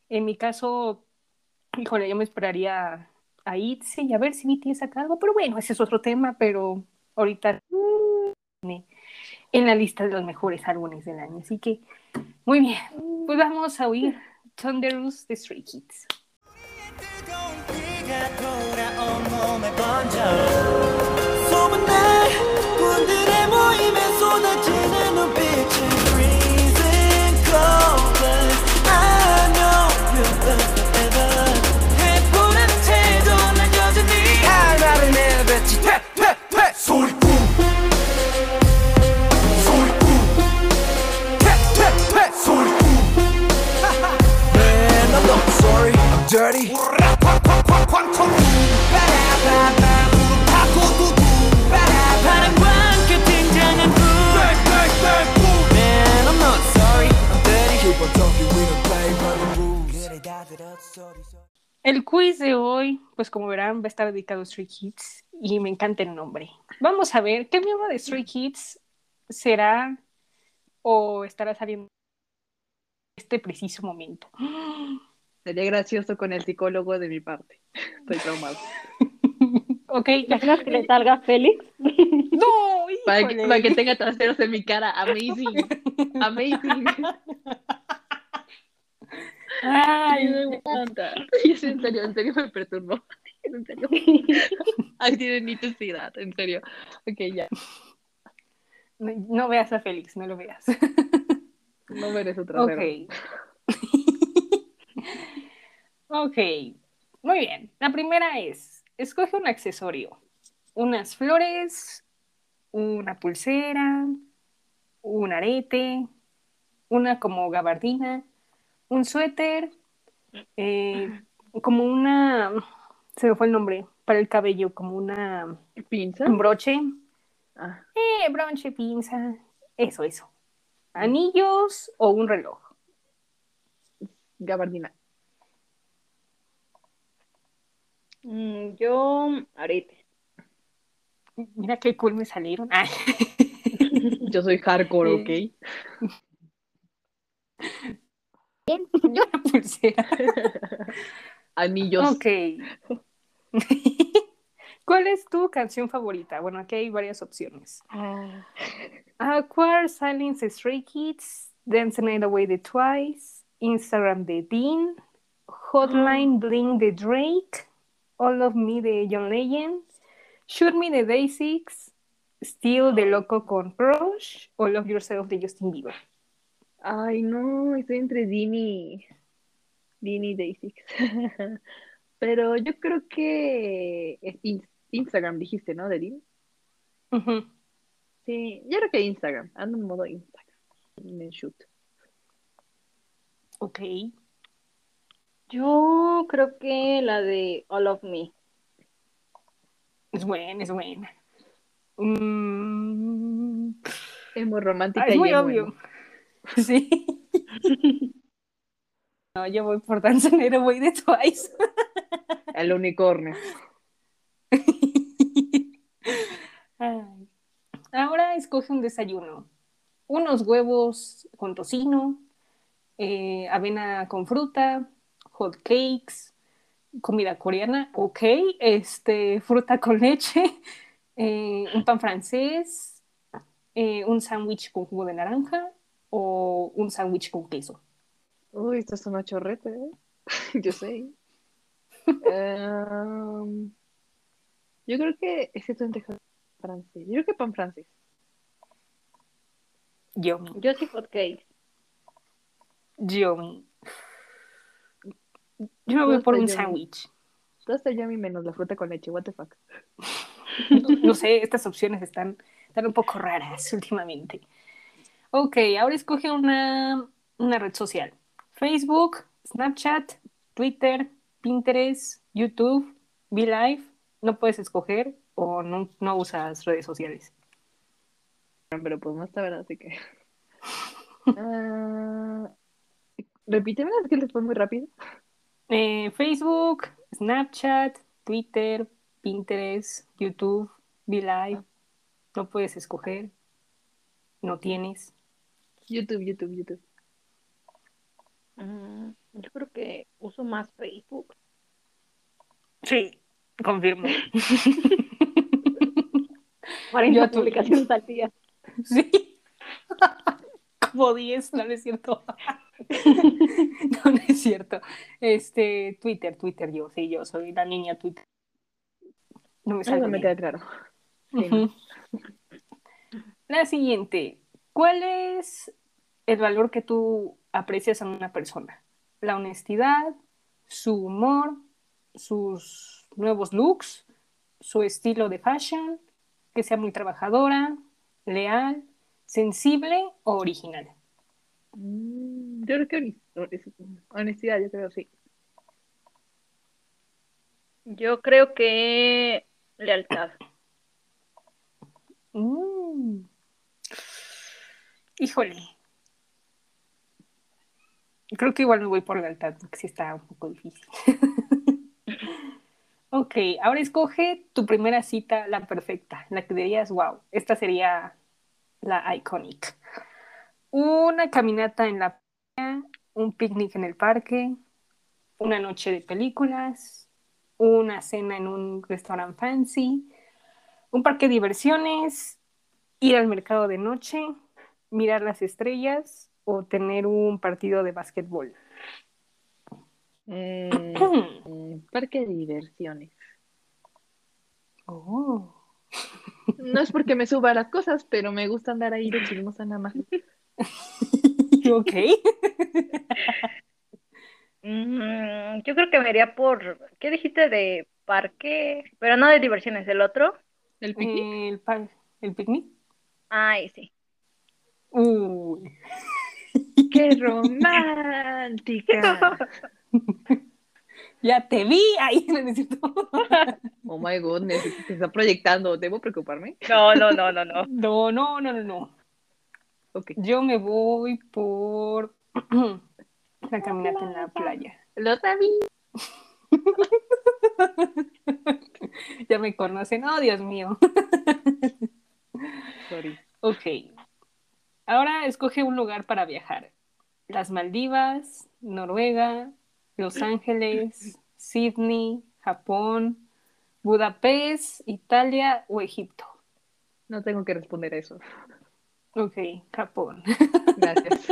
En mi caso, híjole, yo me esperaría a ITZY y a ver si BTS saca algo. Pero bueno, ese es otro tema, pero ahorita en la lista de los mejores álbumes del año. Así que, muy bien. Pues vamos a oír Thunderous de Stray Kids. El quiz de hoy, pues como verán, va a estar dedicado a Street Kids y me encanta el nombre. Vamos a ver, ¿qué miembro de Stray Kids será o estará saliendo en este preciso momento? Sería gracioso con el psicólogo de mi parte. Estoy traumado. Ok, ¿Imaginas que le salga Félix? no, Para que, para que tenga traseros en mi cara. Amazing. Amazing. Ay, me encanta. Y es en serio, en serio me perturbó. En serio. Ay, tiene necesidad, en serio. Ok, ya. no, no veas a Félix, no lo veas. No merece Ok. trasero. ok, muy bien. La primera es, escoge un accesorio. Unas flores, una pulsera, un arete, una como gabardina, un suéter, eh, como una, se me fue el nombre, para el cabello, como una, ¿Pinza? un broche, Ah, eh, broche, pinza, eso, eso. Anillos o un reloj. gabardina. Mm, yo, arete. Mira qué cool me salieron. Ah. Yo soy hardcore, ¿ok? Yo una pulsera. Anillos. Ok. ¿Cuál es tu canción favorita? Bueno, aquí hay varias opciones. Ah, Aquar, Silence Stray Kids, Dance the Night Away de Twice, Instagram de Dean, Hotline Bling de Drake, All of Me de John Legend, Shoot Me de Day6, Still de Loco con Crush, o Love Yourself de Justin Bieber. Ay, no, estoy entre Dini. Dini Day Six. Pero yo creo que es in- Instagram, dijiste, ¿no? De Dini. Ujú. Sí, yo creo que Instagram. Ando en modo Instagram. En el shoot. Ok. Yo creo que la de All of Me. Es buena, es buena. Mm, Es muy romántica ah, es y muy obvio. emo. Sí. No, yo voy por Night Away de Twice. El unicornio. Ay. Ahora escoge un desayuno. Unos huevos con tocino, eh, avena con fruta, hot cakes, comida coreana, ok, este, fruta con leche, eh, un pan francés, eh, un sándwich con jugo de naranja o un sándwich con queso. Uy, esto es una chorreta, ¿eh? Yo sé. Em, yo creo que es que tú entre francés. Yo creo que pan francés. Yummy, Yo sí hot cakes. yummy. Yo me voy por un sándwich. Todo está yummy menos la fruta con leche. What the fuck. No sé, estas opciones están, están un poco raras últimamente. Ok, ahora escoge una, una red social. Facebook, Snapchat, Twitter, Pinterest, YouTube, BeLive. No puedes escoger o no, no usas redes sociales. Pero pues no está verdad, así que. Ah, repíteme, es que les fue muy rápido. Eh, Facebook, Snapchat, Twitter, Pinterest, YouTube, BeLive. No puedes escoger. No tienes. YouTube, YouTube, YouTube. Mm, yo creo que uso más Facebook. Sí, confirmo. 40 Yo publicaciones al día. Sí. Como 10, no, no es cierto. No, no es cierto. Este, Twitter, Twitter, yo, sí, yo soy la niña Twitter. No me Eso salgo me queda claro. Sí, no. La siguiente. ¿Cuál es el valor que tú aprecias en una persona? La honestidad, su humor, sus nuevos looks, su estilo de fashion, que sea muy trabajadora, leal, sensible o original. Mm, Yo creo que honestidad, yo creo, sí. Yo creo que lealtad. Mm. Híjole. Creo que igual me voy por lealtad, porque sí está un poco difícil. ok, ahora escoge tu primera cita, la perfecta, la que dirías, wow, esta sería la iconic. Una caminata en la playa, un picnic en el parque, una noche de películas, una cena en un restaurante fancy, un parque de diversiones, ir al mercado de noche, mirar las estrellas o tener un partido de básquetbol. Eh, eh, parque de diversiones. Oh. No es porque me suba las cosas, pero me gusta andar ahí de chismosa nada más. ok. Mm, yo creo que me iría por, ¿qué dijiste de parque? Pero no de diversiones, ¿el otro? ¿El picnic? El, picnic. Ay, sí. Uy. ¡Qué romántica! Ya te vi ahí, no necesito. Oh my goodness, se está proyectando. ¿Debo preocuparme? No, no, no, no, no. No, no, no, no, no. Ok. Yo me voy por la caminata en la playa. Lo sabía. Ya me conocen. Oh, Dios mío. Sorry. Ok. Ahora escoge un lugar para viajar. Las Maldivas, Noruega, Los Ángeles, Sydney, Japón, Budapest, Italia o Egipto. No tengo que responder a eso. Ok, Japón. Gracias.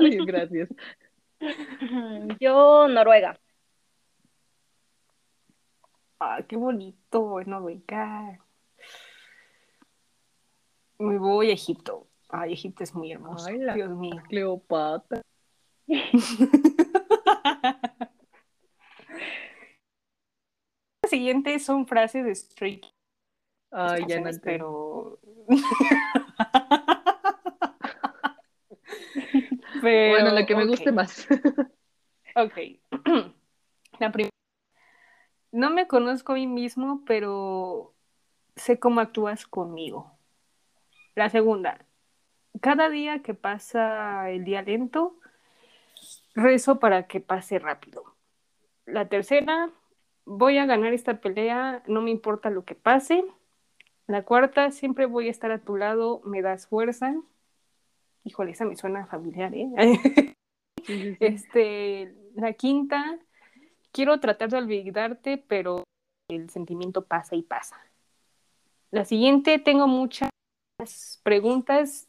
Ay, Gracias. Yo, Noruega. Ah, qué bonito, Noruega. Me voy a Egipto. Ay, Egipto es muy hermoso. Ay, la- Dios mío. Cleopatra. Las siguientes son frases de Stray Ay, ya no pero... Pero, Bueno, la que me guste más. Ok. La primera. No me conozco a mí mismo, pero sé cómo actúas conmigo. La segunda. Cada día que pasa el día lento, rezo para que pase rápido. La tercera. Voy a ganar esta pelea, no me importa lo que pase. La cuarta, siempre voy a estar a tu lado, me das fuerza. Híjole, esa me suena familiar, ¿eh? Este, la quinta, quiero tratar de olvidarte, pero el sentimiento pasa y pasa. La siguiente, tengo muchas preguntas,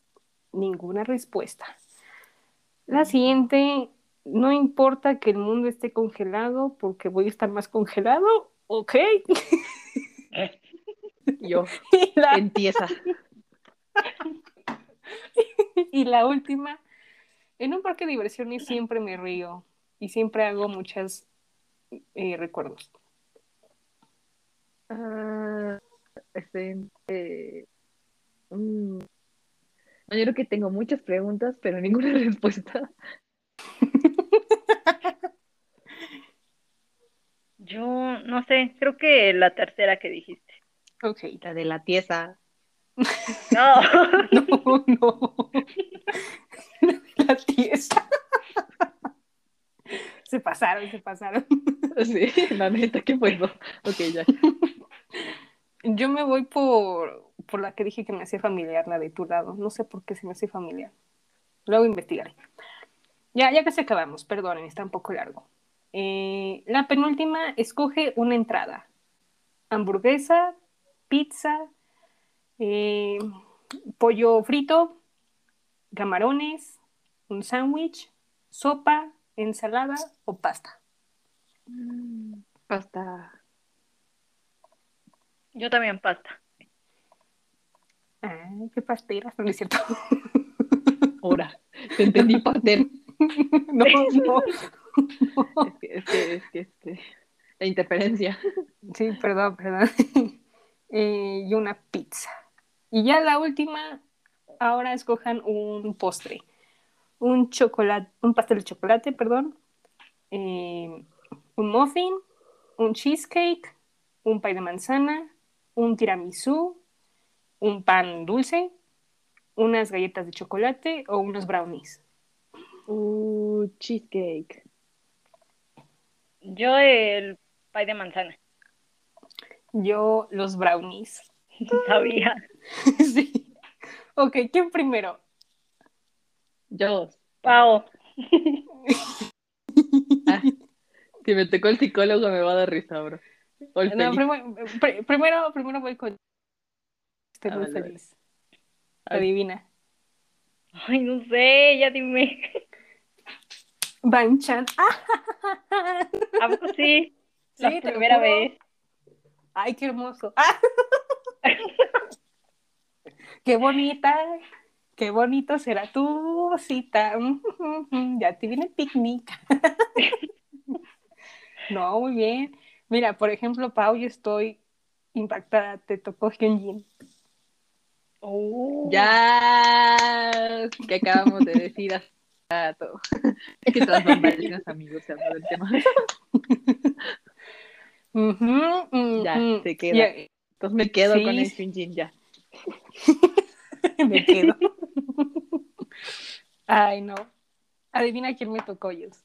ninguna respuesta. La siguiente, no importa que el mundo esté congelado porque voy a estar más congelado, ok. Yo, Y la, empieza. y la última, en un parque de diversiones siempre me río y siempre hago muchos recuerdos. Ah, este, eh, mm, yo creo que tengo muchas preguntas, pero ninguna respuesta. Yo, no sé, creo que la tercera que dijiste. Ok. La de la tiesa. No. No, no. La tiesa. Se pasaron, se pasaron. Sí, la neta, ¿qué puedo? Ok, ya. Yo me voy por, por la que dije que me hacía familiar, la de tu lado. No sé por qué se me hace familiar. Luego investigaré. Ya, ya casi acabamos, perdonen, está un poco largo. Eh, la penúltima, escoge una entrada. Hamburguesa, pizza, eh, pollo frito, camarones, un sándwich, sopa, ensalada o pasta. Pasta. Yo también pasta. Ay, qué pasteras, no es cierto. Ahora, te entendí pastel. no, no. Es que, es que, es que, es que. La interferencia. Sí, perdón, perdón. Eh, y una pizza. Y ya la última, ahora escojan un postre. Un chocolate, un pastel de chocolate, perdón. eh, un muffin, un cheesecake, un pay de manzana, un tiramisú, un pan dulce, unas galletas de chocolate o unos brownies. Uh, cheesecake. Yo el pay de manzana. Yo los brownies. Sabía. sí. Ok, ¿quién primero? Yo. Pao. Ah, si me tocó el psicólogo me va a dar risa, bro. No, primero, primero voy con. Estoy Ah, muy vale, feliz. Adivina. Ay, no sé, ya dime. Banchan. ¡Ah! ¿A poco sí? Sí, La primera vez. ¡Ay, qué hermoso! ¡Ah! ¡Qué bonita! ¡Qué bonito será tu cita! Ya te viene el picnic. No, muy bien. Mira, por ejemplo, Pau, yo estoy impactada. Te tocó Hyunjin. Oh. Ya, que acabamos de decir hace rato. Es que tras bambalinas, amigos, se habló del tema. Ujú, Ya, ujú. se queda. Ya, Entonces me quedo Sí. con el Shinjin ya. me quedo. Ay, no. Adivina quién me tocó, Yus.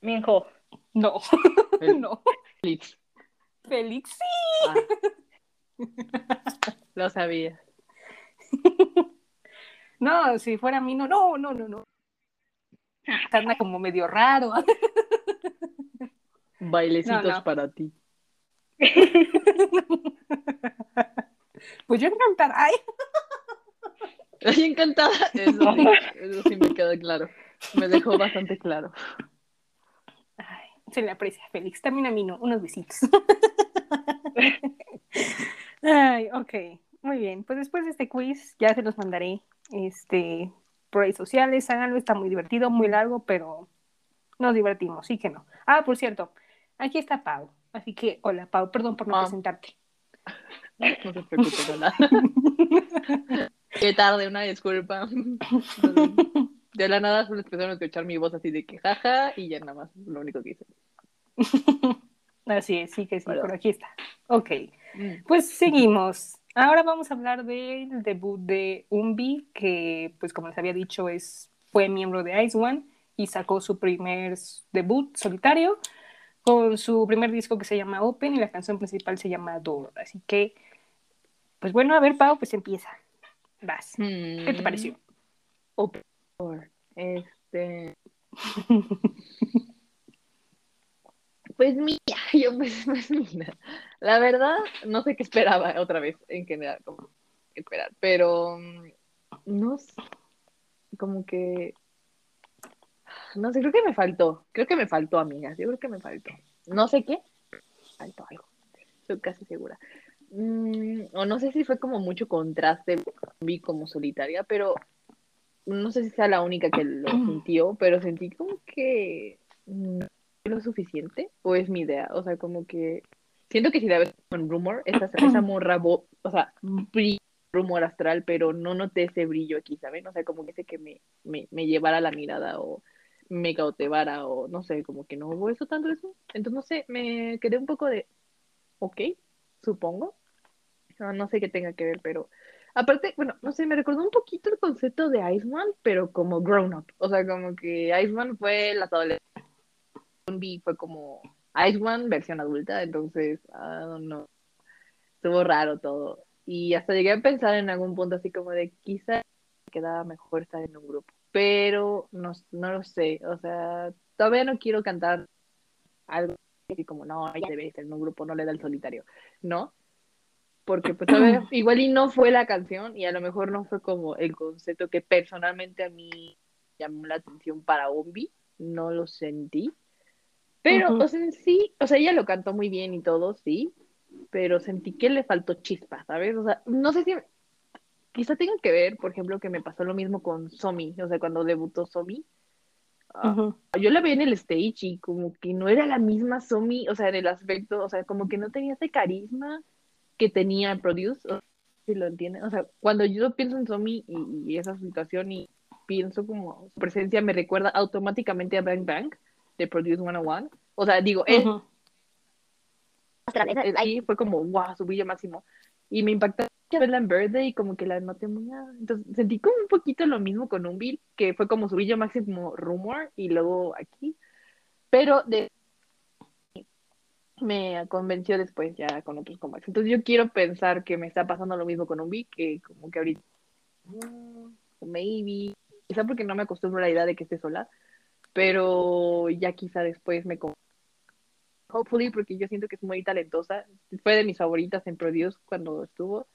Minjo. No, El- no. Feliz. Félix, sí. Ah. Lo sabía. No, si fuera a mí, no, no, no, no, no. Anda como medio raro. Bailecitos No, no. para ti. Pues yo encantada. Ay, encantada. Eso sí, eso sí me queda claro. Me dejó bastante claro. Ay, se le aprecia, Félix. También a mí no. Unos besitos. Ay, ok. Muy bien. Pues después de este quiz ya se los mandaré este, por redes sociales. Háganlo, está muy divertido, muy largo, pero nos divertimos, sí que no. Ah, por cierto, aquí está Pau. Así que, hola Pau, perdón por no Ah. presentarte. No se preocupe, Lola. Qué tarde, una disculpa. De la nada solo empezaron a escuchar mi voz así de que jaja y ya nada más lo único que hice. Así es, sí que sí, Hola. por aquí está. Ok. Mm. Pues seguimos. Ahora vamos a hablar del debut de Umbi, que pues como les había dicho es, fue miembro de Ice One y sacó su primer debut solitario con su primer disco que se llama Open y la canción principal se llama Door. Así que, pues bueno, a ver Pau, pues empieza. Vas. ¿Qué te pareció? O peor, Este. Pues mira, yo pues, pues mira, la verdad no sé qué esperaba otra vez en general, como esperar, pero mm, no sé, como que no sé, creo que me faltó, creo que me faltó, amigas, yo creo que me faltó, no sé qué, faltó algo, estoy casi segura. Mm, o no sé si fue como mucho contraste, vi como solitaria, pero no sé si sea la única que lo sintió, pero sentí como que fue lo suficiente, o es mi idea, o sea, como que siento que si la ves con Rumor, esa, esa morra, bo- o sea, brilla rumor astral, pero no noté ese brillo aquí, ¿saben? O sea, como que ese que me, me, me llevara la mirada o me cautivara o no sé, como que no hubo eso tanto eso. Entonces, no sé, me quedé un poco de, ok, supongo. No, no sé qué tenga que ver, pero aparte, bueno, no sé, me recordó un poquito el concepto de Iceman, pero como grown up. O sea, como que Iceman fue las adolescentes. Zombie fue como Iceman versión adulta, entonces, don't know. Estuvo raro todo. Y hasta llegué a pensar en algún punto así como de quizá quedaba mejor estar en un grupo. Pero no, no lo sé. O sea, todavía no quiero cantar algo así como, no, ella debe estar en un grupo, no le da el solitario. ¿No? Porque pues a ver, igual y no fue la canción y a lo mejor no fue como el concepto que personalmente a mí llamó la atención para Ombi, no lo sentí. Pero, o sea, en sí, o sea, ella lo cantó muy bien y todo, sí, pero sentí que le faltó chispa, ¿sabes? O sea, no sé si, quizá tenga que ver, por ejemplo, que me pasó lo mismo con Somi, o sea, cuando debutó Somi, ah, yo la veía en el stage y como que no era la misma Somi, o sea, en el aspecto, o sea, como que no tenía ese carisma que tenía en Produce, o si lo entienden, o sea, cuando yo pienso en Somi y, y esa situación y pienso como su presencia me recuerda automáticamente a Bang Bang de Produce 101, o sea, digo, vez, Eh, ay. Sí, fue como, wow, su brillo máximo. Y me impactó verla en Verde y como que la noté muy... ah, Entonces sentí como un poquito lo mismo con un Bill, que fue como su brillo máximo Rumor y luego aquí. Pero de... me convenció después ya con otros comebacks. Entonces yo quiero pensar que me está pasando lo mismo con un Bill, que como que ahorita... mm, Maybe. Quizá porque no me acostumbro a la idea de que esté sola, pero ya quizá después me... Hopefully, porque yo siento que es muy talentosa. Fue de mis favoritas en Produce cuando estuvo.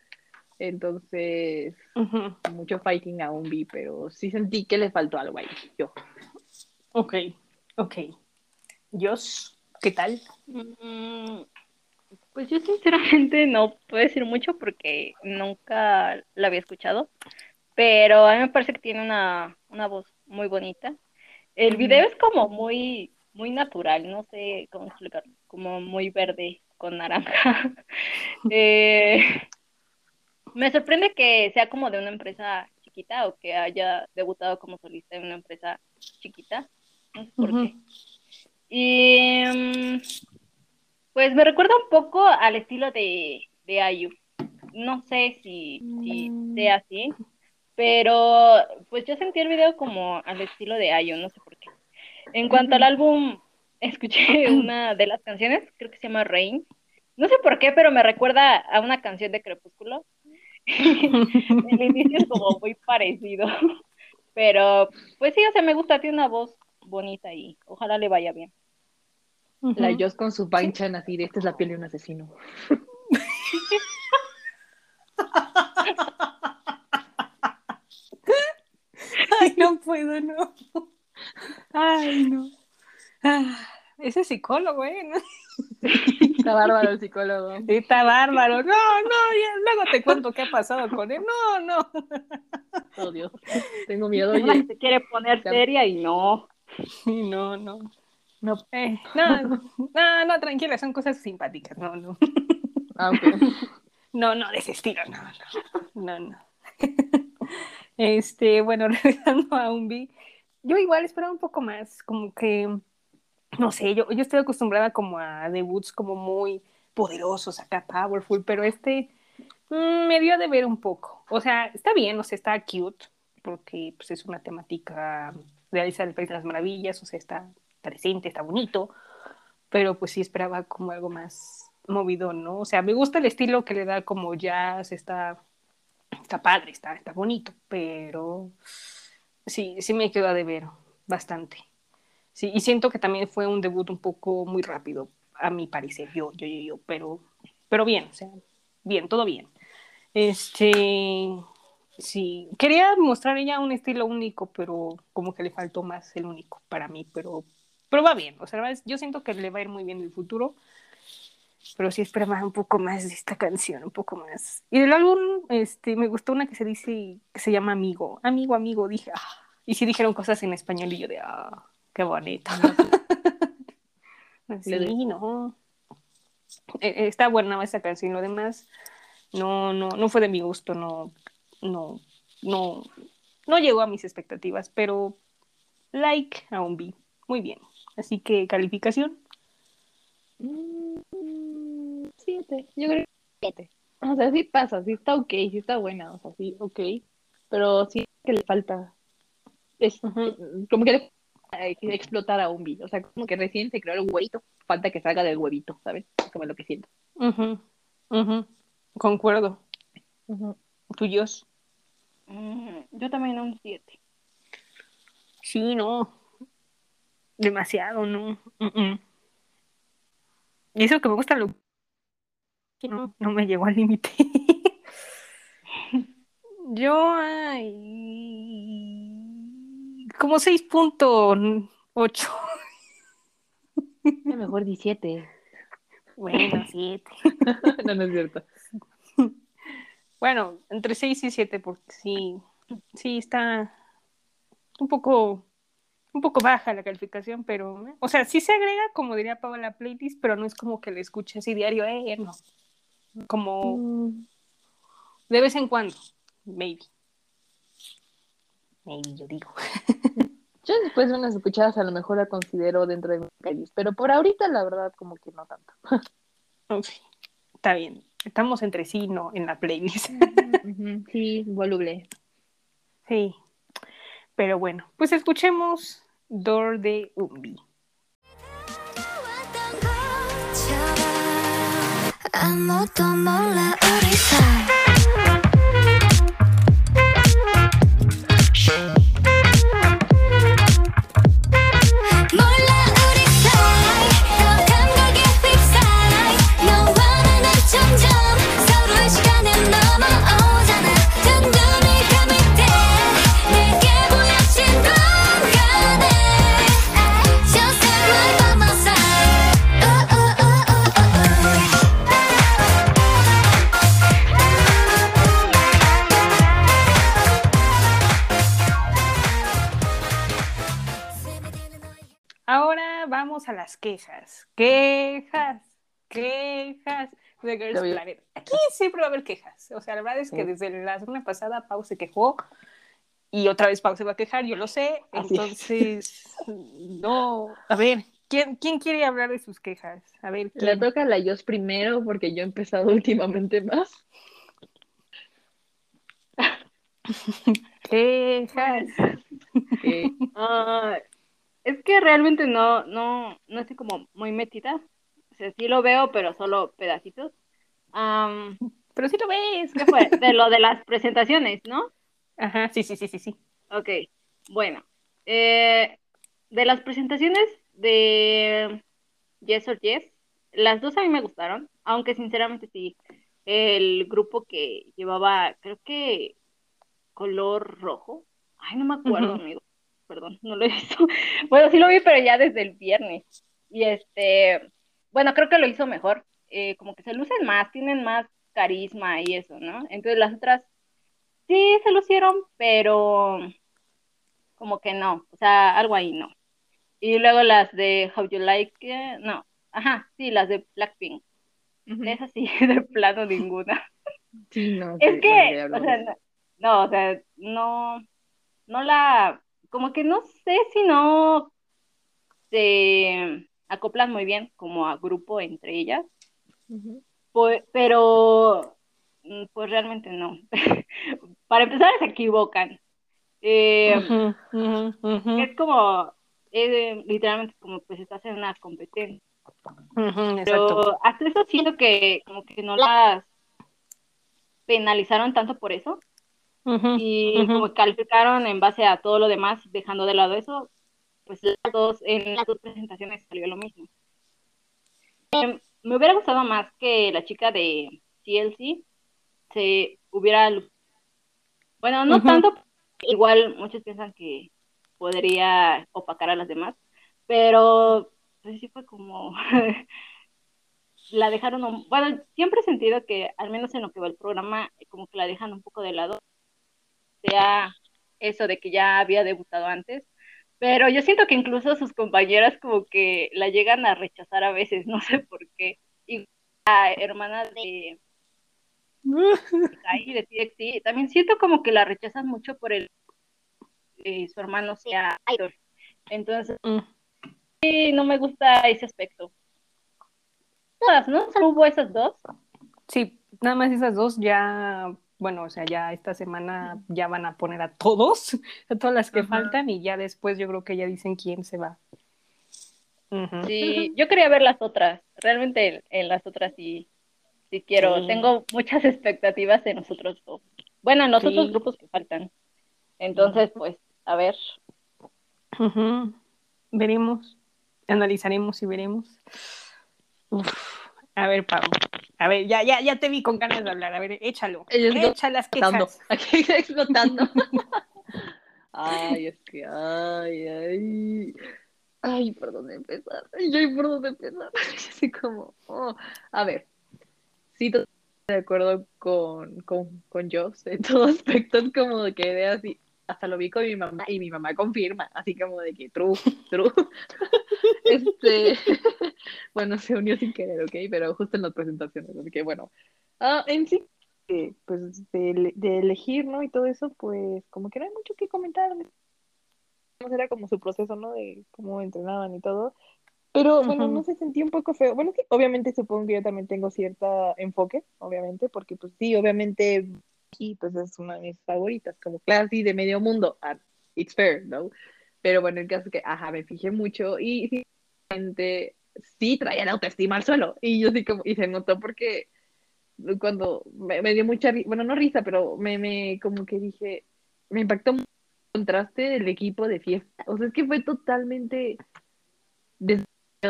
Entonces, mucho fighting a Umbi, pero sí sentí que le faltó algo ahí. Yo. Ok, ok. Dios, ¿qué tal? Mm, Pues yo sinceramente no puedo decir mucho porque nunca la había escuchado, pero a mí me parece que tiene una, una voz muy bonita. El video es como muy, muy natural, no sé cómo explicarlo, como muy verde con naranja. Eh, me sorprende que sea como de una empresa chiquita o que haya debutado como solista en una empresa chiquita, no sé por qué. Y mm, pues me recuerda un poco al estilo de, de Ayu. No sé si, si sea así, pero pues yo sentí el video como al estilo de Ayu, no sé por qué. En cuanto al álbum, escuché una de las canciones, creo que se llama Rain. No sé por qué, pero me recuerda a una canción de Crepúsculo. El inicio es como muy parecido. Pero, pues sí, o sea, me gusta, tiene una voz bonita y ojalá le vaya bien. La. Joss con su panchan así de esta es la piel de un asesino. Ay, no puedo, no. Ay, no. Ah, ese psicólogo, ¿eh? ¿no? Está bárbaro el psicólogo. Está bárbaro. No, no, ya, luego te cuento qué ha pasado con él. No, no. Oh, Dios. Tengo miedo, oye. se quiere poner seria y no. Sí, No, no. No. Eh, no, no, no, tranquila, son cosas simpáticas. No, no. Ah, ok. No, no, de ese estilo, no, no. No, no. Este, bueno, regresando a Umbi, yo igual esperaba un poco más, como que, no sé, yo, yo estoy acostumbrada como a debuts como muy poderosos, acá powerful, pero este mm, me dio de ver un poco. O sea, está bien, o sea, está cute, porque pues, es una temática de del País de las Maravillas, o sea, está, está decente, está bonito, pero pues sí esperaba como algo más movido, ¿no? O sea, me gusta el estilo que le da como jazz, está, está padre, está, está bonito, pero sí, sí me quedó de ver bastante. Sí, y siento que también fue un debut un poco muy rápido, a mi parecer, yo, yo, yo, yo, pero, pero bien, o bien, todo bien. Este, sí, quería mostrar ella un estilo único, pero como que le faltó más el único para mí, pero, pero va bien, o sea, yo siento que le va a ir muy bien en el futuro, pero sí esperaba un poco más de esta canción, un poco más. Y del álbum, este, me gustó una que se dice, que se llama Amigo, Amigo, Amigo, dije, ah, y sí dijeron cosas en español y yo de, ah, qué bonito. Sí, no. Eh, eh, está buena esa canción, lo demás no, no, no fue de mi gusto, no, no, no, no llegó a mis expectativas, pero like a un B, muy bien. Así que calificación, Mm, Siete. Yo creo que siete. O sea, sí pasa, sí está ok, sí está buena, o sea, sí, ok. Pero sí que le falta. Es como que le hay que explotar a un O sea, como que recién se creó el huevito. Falta que salga del huevito, ¿sabes? Es como lo que siento. Ujú, ujú, concuerdo. Tuyos. Mm, yo también un 7. Sí, no. Demasiado, no. Y eso que me gusta lo que no, no me llegó al límite. Yo, ay, como 6.8. Es mejor 17. Bueno, 7. no, no es cierto. Bueno, entre 6 y 7, porque sí, sí está un poco, un poco baja la calificación, pero, o sea, sí se agrega, como diría Pau, a la playlist, pero no es como que la escuche así diario, eh, no. Como Mm, de vez en cuando, maybe. Maybe, yo digo. Yo después de unas escuchadas a lo mejor la considero dentro de mi playlist, pero por ahorita la verdad como que no tanto. Ok, Está bien. Estamos entre sí, no en la playlist. Sí, voluble. Sí. Pero bueno, pues escuchemos Door de Umbi. 아무도 몰라 우리 사이 Vamos a las quejas. Quejas, quejas de Girls. Planet. Aquí siempre va a haber quejas. O sea, la verdad es que Sí. desde la semana pasada Pau se quejó y otra vez Pau se va a quejar, yo lo sé. Así. Entonces, no. A ver, ¿quién, ¿quién quiere hablar de sus quejas? A ver, Le ¿quién? toca a la Jos primero porque yo he empezado últimamente más. Quejas. Ok. Ah, es que realmente no, no, no estoy como muy metida. O sea, sí lo veo, pero solo pedacitos. Am, Pero sí lo ves. ¿qué fue? De lo de las presentaciones, ¿no? Ajá, sí, sí, sí, sí, sí. Ok, bueno. Eh, de las presentaciones de Yes or Yes, las dos a mí me gustaron, aunque sinceramente sí, el grupo que llevaba, creo que color rojo. Ay, no me acuerdo, amigo. Perdón, no lo he visto. Bueno, sí lo vi, pero ya desde el viernes. Y este, bueno, creo que lo hizo mejor. Eh, como que se lucen más, tienen más carisma y eso, ¿no? Entonces las otras sí se lucieron, pero como que no, o sea, algo ahí no. Y luego las de How You Like, It, no, ajá, sí, las de Blackpink. Ujú. De esas sí, de plano ninguna. Sí, no. Es sí, que, o sea, no, o sea, no, no la, como que no sé si no se acoplan muy bien como a grupo entre ellas, pues, pero mm, pues realmente no. Para empezar se equivocan. Eh, es como, eh, literalmente como pues estás en una competencia. Pero hasta eso siento que como que no las penalizaron tanto por eso. Y como calificaron en base a todo lo demás, dejando de lado eso, pues las dos, en las dos presentaciones salió lo mismo. Em, me hubiera gustado más que la chica de TLC se hubiera, bueno, no tanto, igual muchos piensan que podría opacar a las demás, pero pues sí fue como la dejaron, un- bueno, siempre he sentido que al menos en lo que va el programa, como que la dejan un poco de lado sea eso de que ya había debutado antes, pero yo siento que incluso sus compañeras como que la llegan a rechazar a veces, no sé por qué. Y la hermana de Kai, de TXT, también siento como que la rechazan mucho por el eh, su hermano sea idol. Entonces, Mm. sí, no me gusta ese aspecto. Todas, ¿no? Solo hubo esas dos. Sí, nada más esas dos ya, bueno, o sea, ya esta semana ya van a poner a todos, a todas las que Ajá. faltan y ya después yo creo que ya dicen quién se va. Sí, yo quería ver las otras. Realmente en, las otras sí, sí quiero. Sí. Tengo muchas expectativas de nosotros dos. Bueno, en los Sí. otros grupos que faltan. Entonces, pues, a ver. Veremos, analizaremos y veremos. Uf. A ver, Pau. A ver, ya, ya, ya te vi con ganas de hablar. A ver, échalo. Echa las quejas. Aquí está explotando. Ay, es que, ay, ay. Ay, ¿por dónde empezar? Ay, ¿por dónde empezar? Así como, oh. A ver, sí, de acuerdo con, con, con Joss en todo aspecto, es como que de así, hasta lo vi con mi mamá y mi mamá confirma, así como de que true, true. Este, bueno, se unió sin querer, ¿ok? Pero justo en las presentaciones, así que bueno. Ah, en sí, eh, pues de, de elegir, ¿no? Y todo eso, pues como que no hay mucho que comentar. Era como su proceso, ¿no? De cómo entrenaban y todo. Pero bueno, Ujú. no se sentía un poco feo. Bueno, sí, obviamente supongo que yo también tengo cierta enfoque, obviamente, porque pues sí, obviamente, y pues es una de mis favoritas, como Classy de medio mundo, and it's fair, ¿no? Pero bueno, el caso es que, ajá, me fijé mucho y realmente, sí traía la autoestima al suelo. Y yo sí como, y se notó porque cuando me, dio mucha bueno, no risa, pero me, me, como que dije, me impactó mucho el contraste del equipo de fiesta. O sea, es que fue totalmente desviado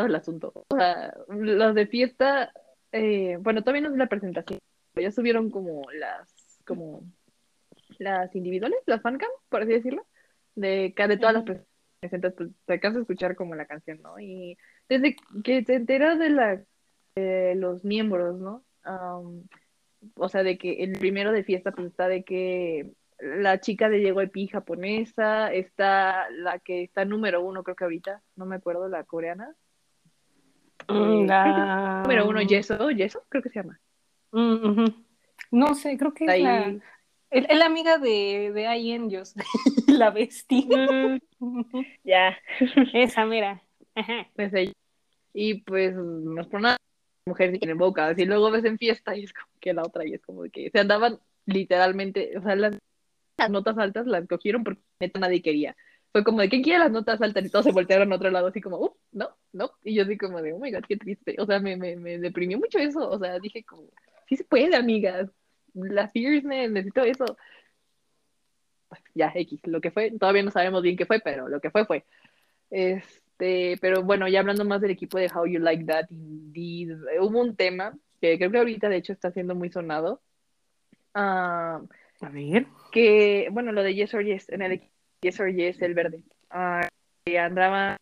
el asunto. O sea, los de fiesta, eh, bueno, todavía no es la presentación, ya subieron como las, como las individuales, las fancam, por así decirlo, de, de todas las presentaciones. Entonces, pues, te acabas de escuchar como la canción, ¿no? Y desde que te enteras de la, de los miembros, ¿no? Am, o sea, de que el primero de fiesta, pues está de que la chica de Diego Epi japonesa, está la que está número uno, creo que ahorita, no me acuerdo, la coreana. Mm, Eh, la- Número uno, Yeso, Yeso, creo que se llama. Mm, ujú. No sé, creo que es Ahí, la, es, es la amiga de, de I Angels, la bestia. Mm, ya. Esa, mira. Ajá. pues ella. Y pues nos ponen a mujer tiene boca, y luego ves en fiesta y es como que la otra, y es como que se andaban literalmente, o sea, las, las notas altas las cogieron porque neta nadie quería. Fue como de, ¿quién quiere las notas altas? Y todos se voltearon a otro lado, así como, uh, no, no. Y yo así como de, oh my god, qué triste. O sea, me, me, me deprimió mucho eso. O sea, dije como, sí se puede, amigas. Las fierceness, necesito eso. Ya, X, lo que fue, todavía no sabemos bien qué fue, pero lo que fue fue. Este, pero bueno, ya hablando más del equipo de How You Like That, Indeed, hubo un tema que creo que ahorita de hecho está siendo muy sonado. Ah, A ver. que, bueno, lo de Yes or Yes, en el equipo Yes or Yes, el verde. Ah, que andaban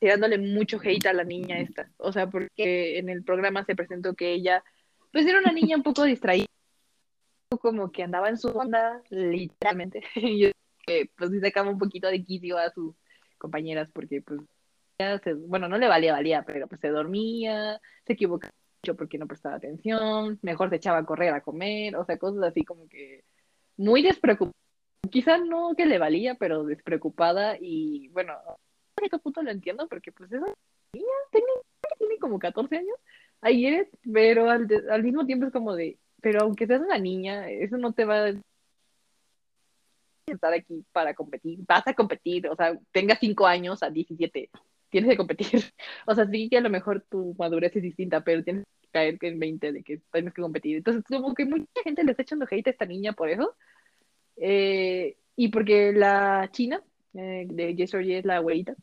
tirándole mucho hate a la niña esta. O sea, porque en el programa se presentó que ella, pues era una niña un poco distraída, como que andaba en su onda, literalmente. Y yo, eh, pues sí sacaba un poquito de quicio a sus compañeras, porque pues, ella se- bueno, no le valía, valía, pero pues se dormía, se equivocaba mucho porque no prestaba atención, mejor se echaba a correr a comer, o sea, cosas así como que muy despreocupada. Quizá no que le valía, pero despreocupada y bueno, a cierto punto lo entiendo porque pues esa niña tiene, tiene como 14 años, ahí eres, pero al, de- al mismo tiempo es como de, pero aunque seas una niña, eso no te va a estar aquí para competir, vas a competir, o sea, tengas 5 años a 17, tienes que competir, o sea, sí que a lo mejor tu madurez es distinta, pero tienes que caer en 20 de que tienes que competir, entonces como que mucha gente le está echando hate a esta niña por eso, eh, y porque la china eh, de Yes or Yes, la abuelita,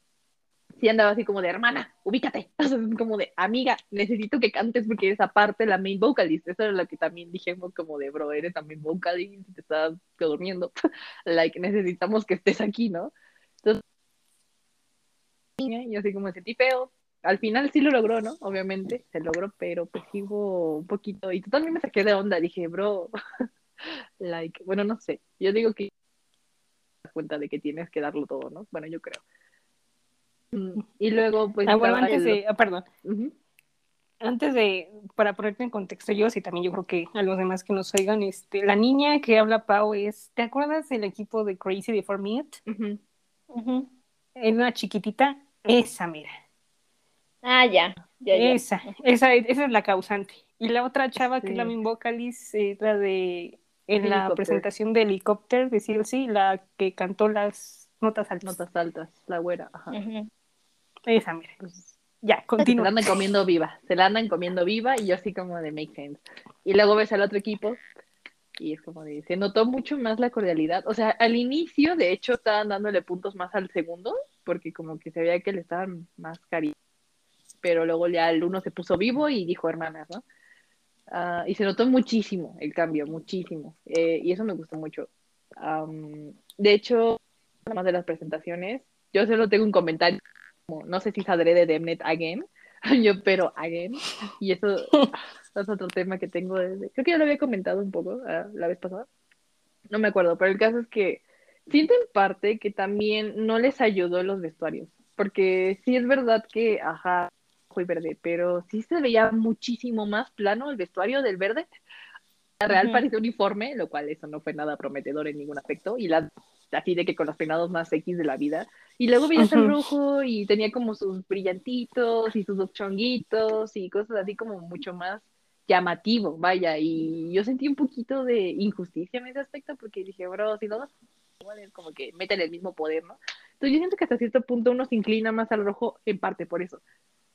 sí andaba así como de hermana, ubícate. Como de amiga, necesito que cantes porque eres aparte la main vocalist. Eso era lo que también dijimos como de bro, eres también vocalist y te estás durmiendo. like, necesitamos que estés aquí, ¿no? Entonces, y así como sentí feo. Al final sí lo logró, ¿no? Obviamente, se logró, pero pues sigo un poquito. Y tú también me saqué de onda, dije, bro, like, bueno, no sé. Yo digo que cuenta de que tienes que darlo todo, ¿no? Bueno, yo creo. Mm, Y luego, pues. Ah, bueno, antes de, ah, perdón, antes de, para ponerte en contexto yo, y también yo creo que a los demás que nos oigan, este, la niña que habla Pau es, ¿te acuerdas del equipo de Crazy Before Me? Ujú. Era una chiquitita, esa, mira, Ah, ya. Ya, ya. esa, esa, esa es la causante. Y la otra chava que es la main vocalist, es la de, en la presentación de Helicóptero, de CLC, la que cantó las notas altas. Notas altas, la güera. Ajá. Esa, mira. Pues, Ya, se la continúa. andan comiendo viva, se la andan comiendo viva y yo así como de make sense. Y luego ves al otro equipo y es como de, se notó mucho más la cordialidad. O sea, al inicio, de hecho, estaban dándole puntos más al segundo, porque como que se veía que le estaban más cari pero luego ya el uno se puso vivo y dijo hermanas, ¿no? Ah, y se notó muchísimo el cambio, muchísimo. Eh, y eso me gustó mucho. Am, de hecho, además de las presentaciones, yo solo tengo un comentario, como, no sé si saldré de Demnet again, yo, pero again, y eso es otro tema que tengo desde, creo que ya lo había comentado un poco ah, la vez pasada, no me acuerdo, pero el caso es que siento en parte que también no les ayudó los vestuarios, porque sí es verdad que, ajá, y verde, pero sí se veía muchísimo más plano el vestuario del verde. La real Ujú. parecía uniforme, lo cual eso no fue nada prometedor en ningún aspecto, y las así de que con los peinados más X de la vida. Y luego veías Ujú. rojo y tenía como sus brillantitos y sus dos chonguitos y cosas así como mucho más llamativo, vaya. Y yo sentí un poquito de injusticia en ese aspecto porque dije, bro, si no igual es como que meten el mismo poder, ¿no? Entonces yo siento que hasta cierto punto uno se inclina más al rojo en parte por eso.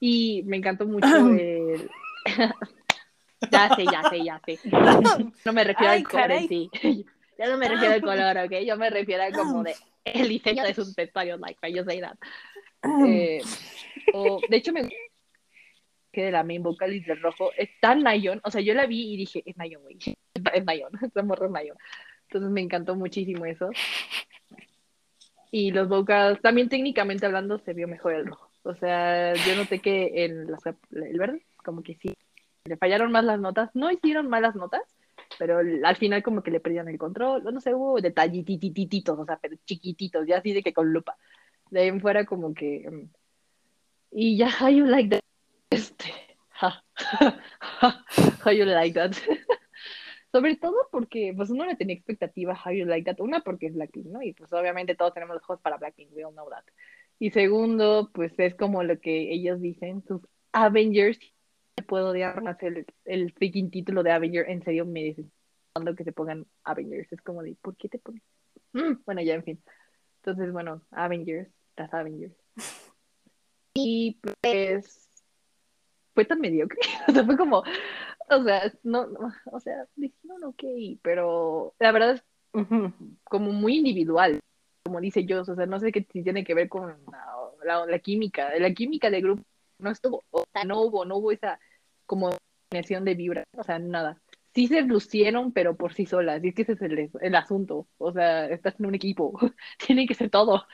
Y me encantó mucho el... ya sé, ya sé, ya sé. No me refiero Ay, al caray. sí. Ya no me refiero al color, ¿ok? Yo me refiero a como de el diseño de sus vestuarios, like, I just say that. Eh, de hecho, me que de la main vocalist del rojo es tan Nayon, o sea, yo la vi y dije, es Nayon, güey, es Nayon, esta morra es Nayon. Entonces me encantó muchísimo eso. Y los vocals, también técnicamente hablando, se vio mejor el rojo. O sea, yo noté que en el verde, como que sí, le fallaron más las notas. No hicieron malas notas, pero al final como que le perdían el control. No sé, hubo detallitititos, o sea, pero chiquititos, ya así de que con lupa. De ahí en fuera como que... mm, Y ya, how you like that? Este, ja, how you like that? Sobre todo porque pues uno le tenía expectativa how you like that. Una porque es Blackpink, ¿no? Y pues obviamente todos tenemos los ojos para Blackpink, we all know that. Y segundo, pues es como lo que ellos dicen, sus Avengers. Puedo odiar más el, el freaking título de Avenger, en serio me desesperando que se pongan Avengers. Es como de, ¿por qué te ponen? Mm, bueno, ya, en fin. Entonces, bueno, Avengers, las Avengers. Y pues fue tan mediocre. O sea, fue como, o sea, no, o sea, dijeron ok, pero la verdad es como muy individual, como dice yo, o sea, no sé qué si tiene que ver con la, la- la química, la química del grupo no estuvo, o sea, no hubo, no hubo esa como combinación de vibra, o sea, nada. Sí se lucieron, pero por sí solas, y es que ese es el, el asunto, o sea, estás en un equipo, tiene que ser todo.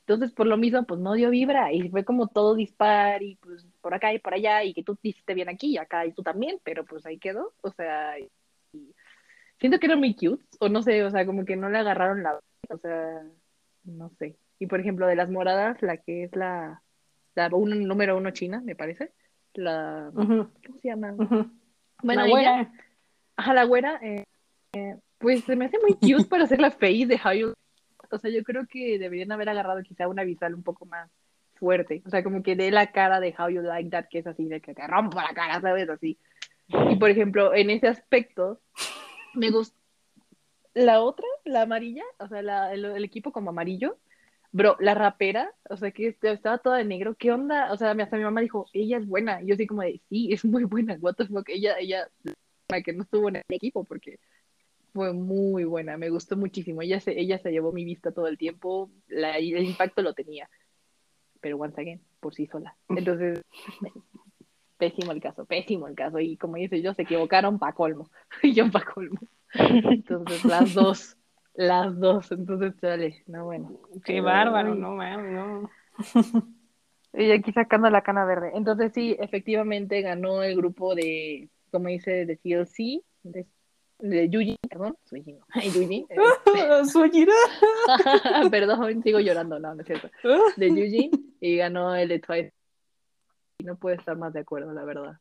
Entonces, por lo mismo, pues no dio vibra y fue como todo dispar y pues por acá y por allá y que tú te hiciste bien aquí y acá y tú también, pero pues ahí quedó, o sea, y- siento que eran muy cute, o no sé, o sea, como que no le agarraron la, o sea, no sé. Y por ejemplo, de las moradas, la que es la, la uno- número uno china, me parece, la, Ujú. ¿cómo se llama? Ujú. Bueno, La ella, güera. ajá, la güera, eh, eh, pues se me hace muy cute para hacer la face de How You o sea, yo creo que deberían haber agarrado quizá una visual un poco más fuerte. O sea, como que dé la cara de How You Like That, que es así, de que te rompo la cara, ¿sabes? Así. Y por ejemplo, en ese aspecto, me gusta. La otra, la amarilla, o sea, la- el, el equipo como amarillo, bro, la rapera, o sea, que estaba toda de negro, ¿qué onda? O sea, hasta mi mamá dijo, ella es buena. Y yo así como de, sí, es muy buena, what the fuck. Ella, ella, la que no estuvo en el equipo, porque fue muy buena, me gustó muchísimo. Ella se, ella se llevó mi vista todo el tiempo, la- el impacto lo tenía, pero once again, por sí sola. Entonces, pésimo el caso, pésimo el caso. Y como dice yo, se equivocaron pa' colmo, y yo pa' colmo. Entonces, las dos, las dos. Entonces, chale, no, bueno. Qué bárbaro, no mames, no. Y aquí sacando la cana verde. Entonces, sí, efectivamente ganó el grupo de, como dice, de TLC, de, de Yuji, perdón, Suijin, no, Yuji, este, Sueñira. Perdón, sigo llorando, no, no es cierto. De Yuji y ganó el de Twice. Y no puedo estar más de acuerdo, la verdad.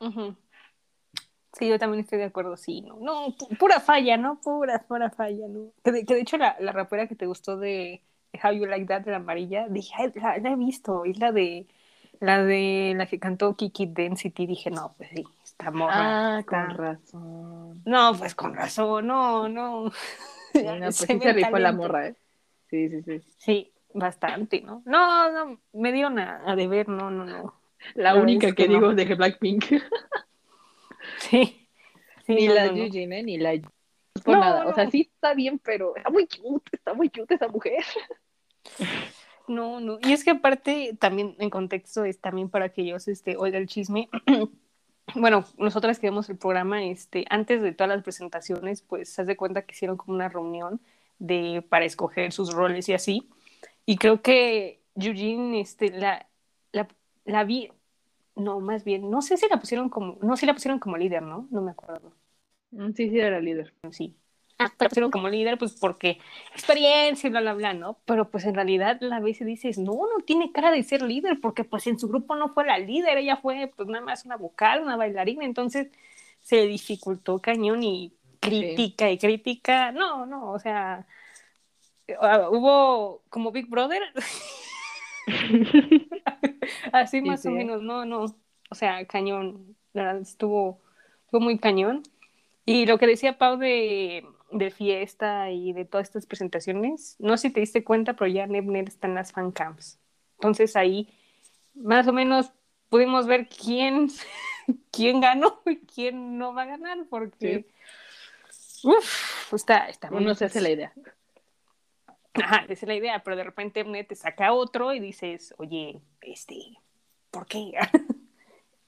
Ujú. Sí, yo también estoy de acuerdo, sí, no, no, pu- pura falla, ¿no? Pura, pura falla, ¿no? Que de, que de hecho la, la rapera que te gustó de, How You Like That, de la amarilla, dije, "Ay, la, la he visto, es la de, la de la que cantó Kiki Density, dije, no, pues sí, esta morra. Ah, está- con razón. No, pues con razón, no, no. Sí, no, pues Se sí se rifó la morra, ¿eh? Sí, sí, sí. Sí, bastante, ¿no? No, no, me dio a, a deber, no, no, no. La La única es que que no. digo de Blackpink. Sí. sí ni no, la no. Yujin, ¿eh? Ni la por nada. O sea, sí está bien, pero está muy cute, está muy cute esa mujer. No, no. Y es que aparte, también en contexto, es también para que ellos este, oigan el chisme. bueno, nosotras que vemos el programa, este, antes de todas las presentaciones, pues se hace cuenta que hicieron como una reunión de, para escoger sus roles y así. Y creo que Eugene, este, la, la, la vi, no, más bien, no sé si la pusieron como, no, sí la pusieron como líder, ¿no? No me acuerdo. Mm, Sí, sí, era líder. sí. Ah, la pusieron como líder, pues porque experiencia y bla, bla, bla, ¿no? Pero pues en realidad la vez dices, no, no tiene cara de ser líder, porque pues en su grupo no fue la líder, ella fue pues nada más una vocal, una bailarina, entonces se le dificultó cañón y crítica y crítica, no, no, o sea, ah, hubo como Big Brother. Así Sí, más o sí. menos, no, no. O sea, cañón. La verdad, estuvo, estuvo muy cañón. Y lo que decía Pau de, de fiesta y de todas estas presentaciones, no sé si te diste cuenta, pero ya NetNet está en las fan camps. Entonces ahí, más o menos, pudimos ver quién, quién ganó y quién no va a ganar, porque. Uf, está, está Uno se hace la idea. Ajá, esa es la idea, pero de repente Mnet te saca otro y dices, oye, este, ¿por qué?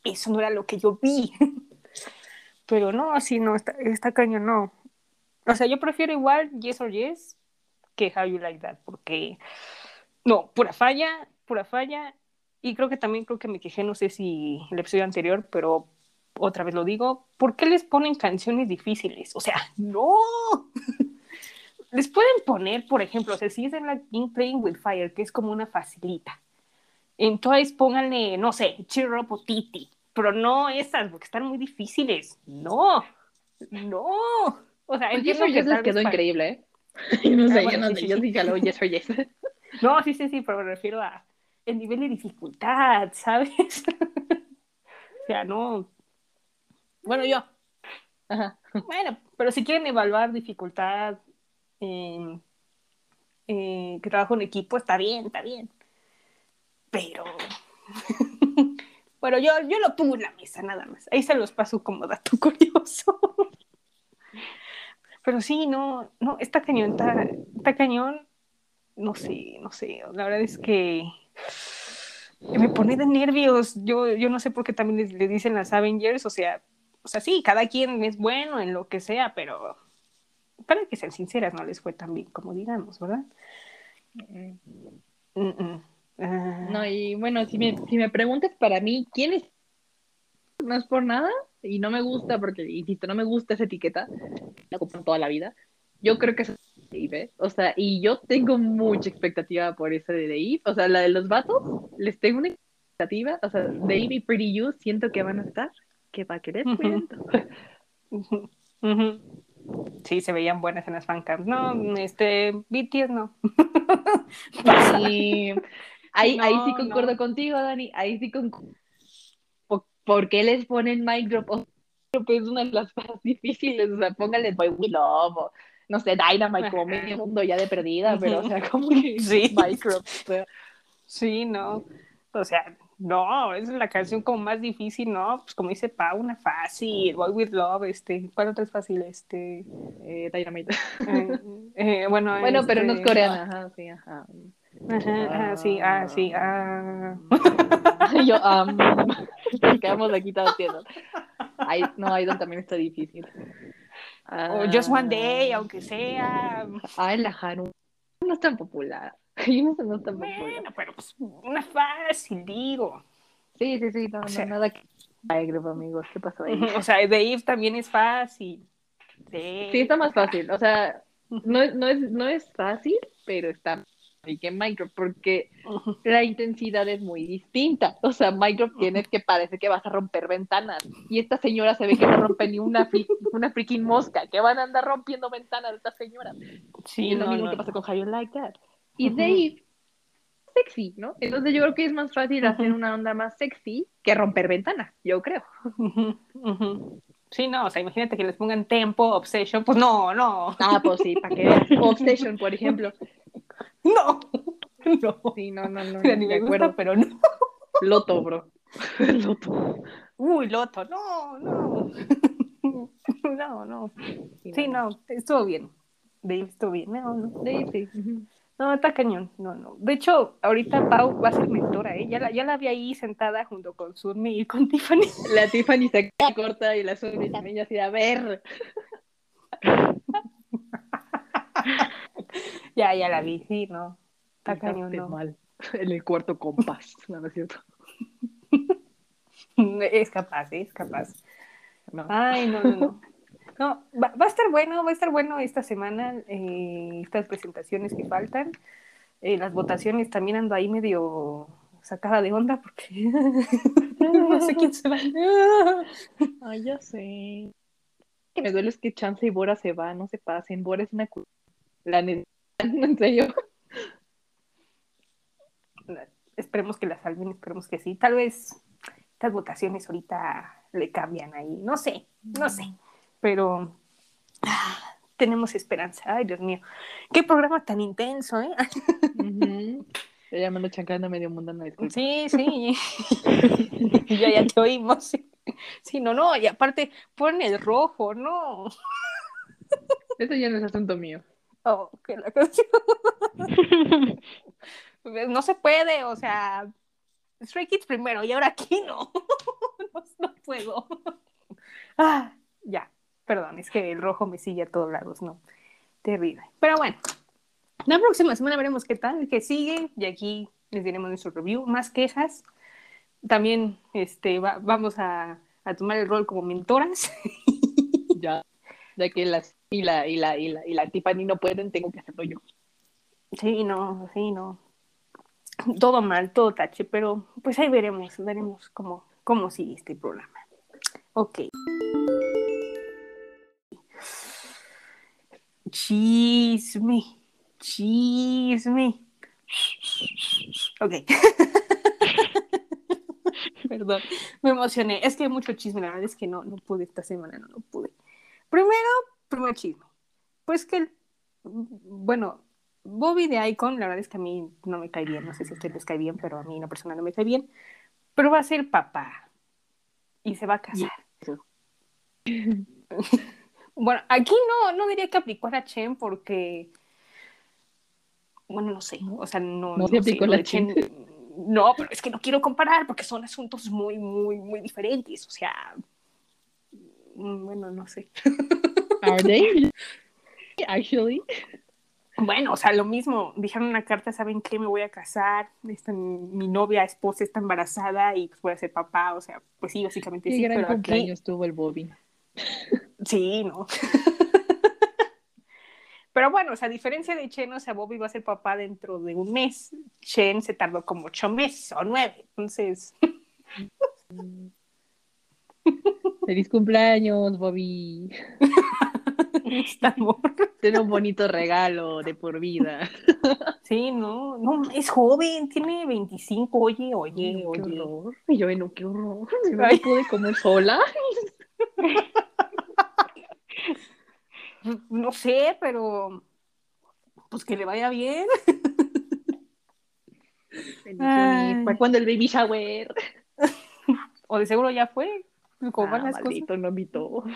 Eso no era lo que yo vi. Pero no, así no, está, cañón, no. O sea, yo prefiero igual Yes or Yes que How You Like That, porque no, pura falla, pura falla. Y creo que también creo que me quejé, no sé si el episodio anterior, pero otra vez lo digo, ¿por qué les ponen canciones difíciles? O sea, no. Les pueden poner, por ejemplo, o sea, si es en la King Playing with Fire, que es como una facilita. Entonces pónganle, no sé, Cheer Up o Titi, pero no esas, porque están muy difíciles. No, no. O sea, Pues que Yes les quedó increíble, ¿eh? Yo no sé, Ah, bueno, yo no sí, sé, sí, yo sí. sí jalo Yes or Yes. No, sí, sí, sí, pero me refiero a el nivel de dificultad, ¿sabes? o sea, no. Bueno, yo, Ajá. Bueno, pero si quieren evaluar dificultad, eh, eh, que trabajo en equipo, está bien, está bien. Pero, bueno, yo, yo lo pongo en la mesa, nada más. Ahí se los paso como dato curioso. Pero sí, no, no, está cañón, está, está cañón. No sé, no sé. La verdad es que me pone de nervios. Yo, yo no sé por qué también le, dicen las Avengers, o sea, o sea, sí, cada quien es bueno en lo que sea, pero para que sean sinceras, no les fue tan bien como digamos, ¿verdad? Mm, mm. Ah, No, y bueno, si me, si me preguntas para mí, ¿quién es? No es por nada, y no me gusta, porque, insisto, no me gusta esa etiqueta, la compro toda la vida. Yo creo que es Dave, ¿eh? O sea, y yo tengo mucha expectativa por esa de Dave. O sea, la de los vatos, les tengo una expectativa. O sea, Dave y Pretty You siento que van a estar, que va a querer ujú. Sí, se veían buenas en las fancams. No, este, BTS no. Y ahí, ahí sí No, concuerdo no. contigo, Dani. Ahí sí concuerdo. ¿Por, qué les ponen mic drop? O drop es una de las más difíciles. O sea, pónganle Boy We Love o no sé, Dynamite como medio mundo ya de perdida, pero o sea, como que Sí. mic drop. o sea, Sí, no. O sea, no, es la canción como más difícil, ¿no? Pues como dice Pau, una fácil, Boy with Love, este, ¿cuál otra es fácil? Este, eh, Dynamite. eh, eh, bueno, Bueno, pero no es este, coreana. Ajá, sí, ajá. Ajá, ajá, sí, ah, sí, ah. Yo, um, quedamos aquí traduciendo. Ay, no, Idol también está difícil. O Just One Day, Ah, aunque sea. Ay, la Haru. No es tan popular. Ay, no, popular. Bueno, pero pues una fácil, digo. Sí, sí, sí, no, no, sea- nada que... Ay, grupo amigos, ¿qué pasó ahí? O sea, Dave también es fácil. Sí, Sí, está más fácil, o sea, no, es- no, es, no es fácil, pero está y que micro, porque la intensidad es muy distinta. O sea, micro tienes que parece que vas a romper ventanas. Y esta señora se ve que no rompe ni una, fri- una freaking mosca, que van a andar rompiendo ventanas estas señoras. Sí, y es lo no, mismo no. que pasa con How You Like That. Y. Dave, sexy, ¿no? Entonces yo creo que es más fácil hacer una onda más sexy que romper ventanas, yo creo. Sí, no, o sea, imagínate que les pongan tempo, obsession, pues no, no, Ah, pues sí, para que. Obsession, por ejemplo. no, no. Sí, no, no, no, ni me gusta, acuerdo. pero no. Loto, bro. Loto. Uy, Loto, no, no. No, no. Sí, no, estuvo bien. Dave estuvo bien. No, no. Dave, sí. No, está cañón. No, no. De hecho, ahorita Pau va a ser mentora, ¿eh? Ya la, ya la vi ahí sentada junto con Surmi y con Tiffany. La Tiffany se queda corta y la Sony también así, a ver. Ya, ya la vi, sí, no. Está cañón, no. mal. En el cuarto compás. No, no es cierto. Es capaz, ¿eh? es capaz. No. Ay, no, no, no. No, va, va a estar bueno, va a estar bueno esta semana, eh, estas presentaciones que faltan. Eh, las votaciones también ando ahí medio sacada de onda porque no sé quién se va. Ay, ya sé. Que me duele es que Chance y Bora se va, no se pasen. Bora es una La ¿En serio? Esperemos que la salven, esperemos que sí. Tal vez estas votaciones ahorita le cambian ahí. No sé, no sé. Pero ah, tenemos esperanza. Ay, Dios mío. Qué programa tan intenso, ¿eh? Ujú. Estoy llamando chancando a medio mundo, no disculpa. Sí, sí. ya, ya te oímos. Sí. Sí, no, no. Y aparte, pon el rojo, no. Eso ya no es asunto mío. Oh, que la canción. No se puede, o sea, Stray Kids primero y ahora aquí no. No, no puedo. Ah, ya, perdón, es que el rojo me sigue a todos lados, no. Terrible. Pero bueno, la próxima semana veremos qué tal, qué sigue y aquí les diremos nuestro review. Más quejas. También este, va- vamos a, a tomar el rol como mentoras. Ya. Ya que las y la y la y la y la Tiffany no pueden, tengo que hacerlo yo. Sí, no, sí, no. Todo mal, todo tache, pero pues ahí veremos, veremos cómo, cómo sigue este programa. Ok. Chisme, chisme. Ok. Perdón, me emocioné. Es que hay mucho chisme, la verdad es que no, no pude esta semana, no, no pude. Primero, primer chisme. Pues que, el- bueno, Bobby de Icon, la verdad es que a mí no me cae bien, no sé si a ustedes les cae bien, pero a mí una persona no me cae bien, pero va a ser papá y se va a casar. bueno, aquí no, no diría que aplicó a la Chen porque, bueno, no sé, o sea, no, No se sé, aplicó lo la Chen- No, pero es que no quiero comparar porque son asuntos muy, muy, muy diferentes, o sea, mm, bueno, no sé. Are they? Actually. Bueno, o sea, lo mismo, dijeron una carta, ¿saben qué? Me voy a casar, esta, mi novia, esposa está embarazada y pues voy a ser papá, o sea, pues sí, básicamente Qué sí, gran pero aquí, cumpleaños tuvo el Bobby. Sí, ¿no? pero bueno, o sea, a diferencia de Chen, o sea, Bobby va a ser papá dentro de un mes, Chen se tardó como ocho meses o nueve, entonces, Feliz cumpleaños, Bobby. Tiene un bonito regalo de por vida. Sí, no, no, es joven, tiene 25, oye, oye, qué oye. horror. Y yo, no, qué horror. Me pude comer sola. No sé, pero pues que le vaya bien. Ay. ¿Para cuándo el baby shower? O de seguro ya fue. Como van Ah, las cosas. maldito, no invitó.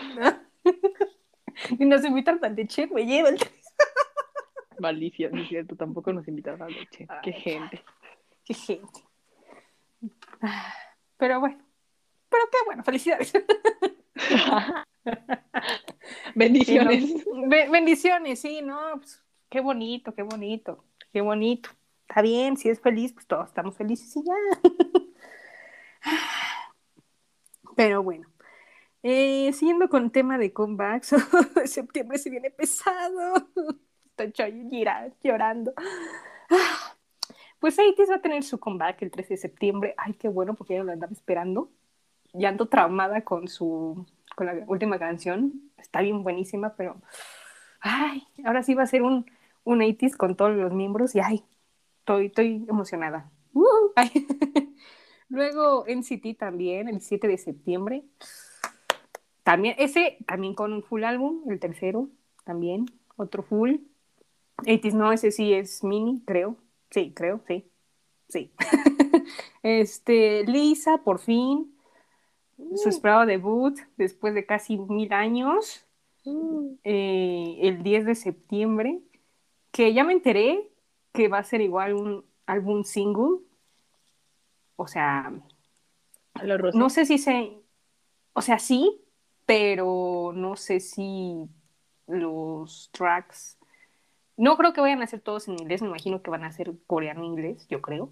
Y nos invitan tan de che, me lleva el Maldición, no es cierto. Tampoco nos invitaron a leche. Qué Ay. gente. Qué gente. Ah, Pero bueno. Pero qué bueno, felicidades. Bendiciones. Be- bendiciones, sí, no, pues, qué bonito, qué bonito, qué bonito. Está bien, si es feliz, pues todos estamos felices y ya. Pero bueno, eh, siguiendo con el tema de comebacks, septiembre se viene pesado. Está Chayo llora- llorando. Ah, Pues ATEEZ va a tener su comeback el 13 de septiembre. Ay, qué bueno, porque ya lo andaba esperando. Ya ando traumada con su con la última canción. Está bien buenísima, pero ay, ahora sí va a ser un, un 80s con todos los miembros y ay, estoy, estoy emocionada. Uh, ay. Luego NCT también, el 7 de septiembre. También, ese también con un full álbum, el tercero también, otro full. 80s no, ese sí es mini, creo. Sí, creo, sí. Sí. este, Lisa, por fin, su esperado debut después de casi mil años, eh, el 10 de septiembre, que ya me enteré que va a ser igual un álbum single. O sea, no sé si se, o sea, sí, pero no sé si los tracks, no creo que vayan a ser todos en inglés, me imagino que van a ser coreano-inglés, yo creo,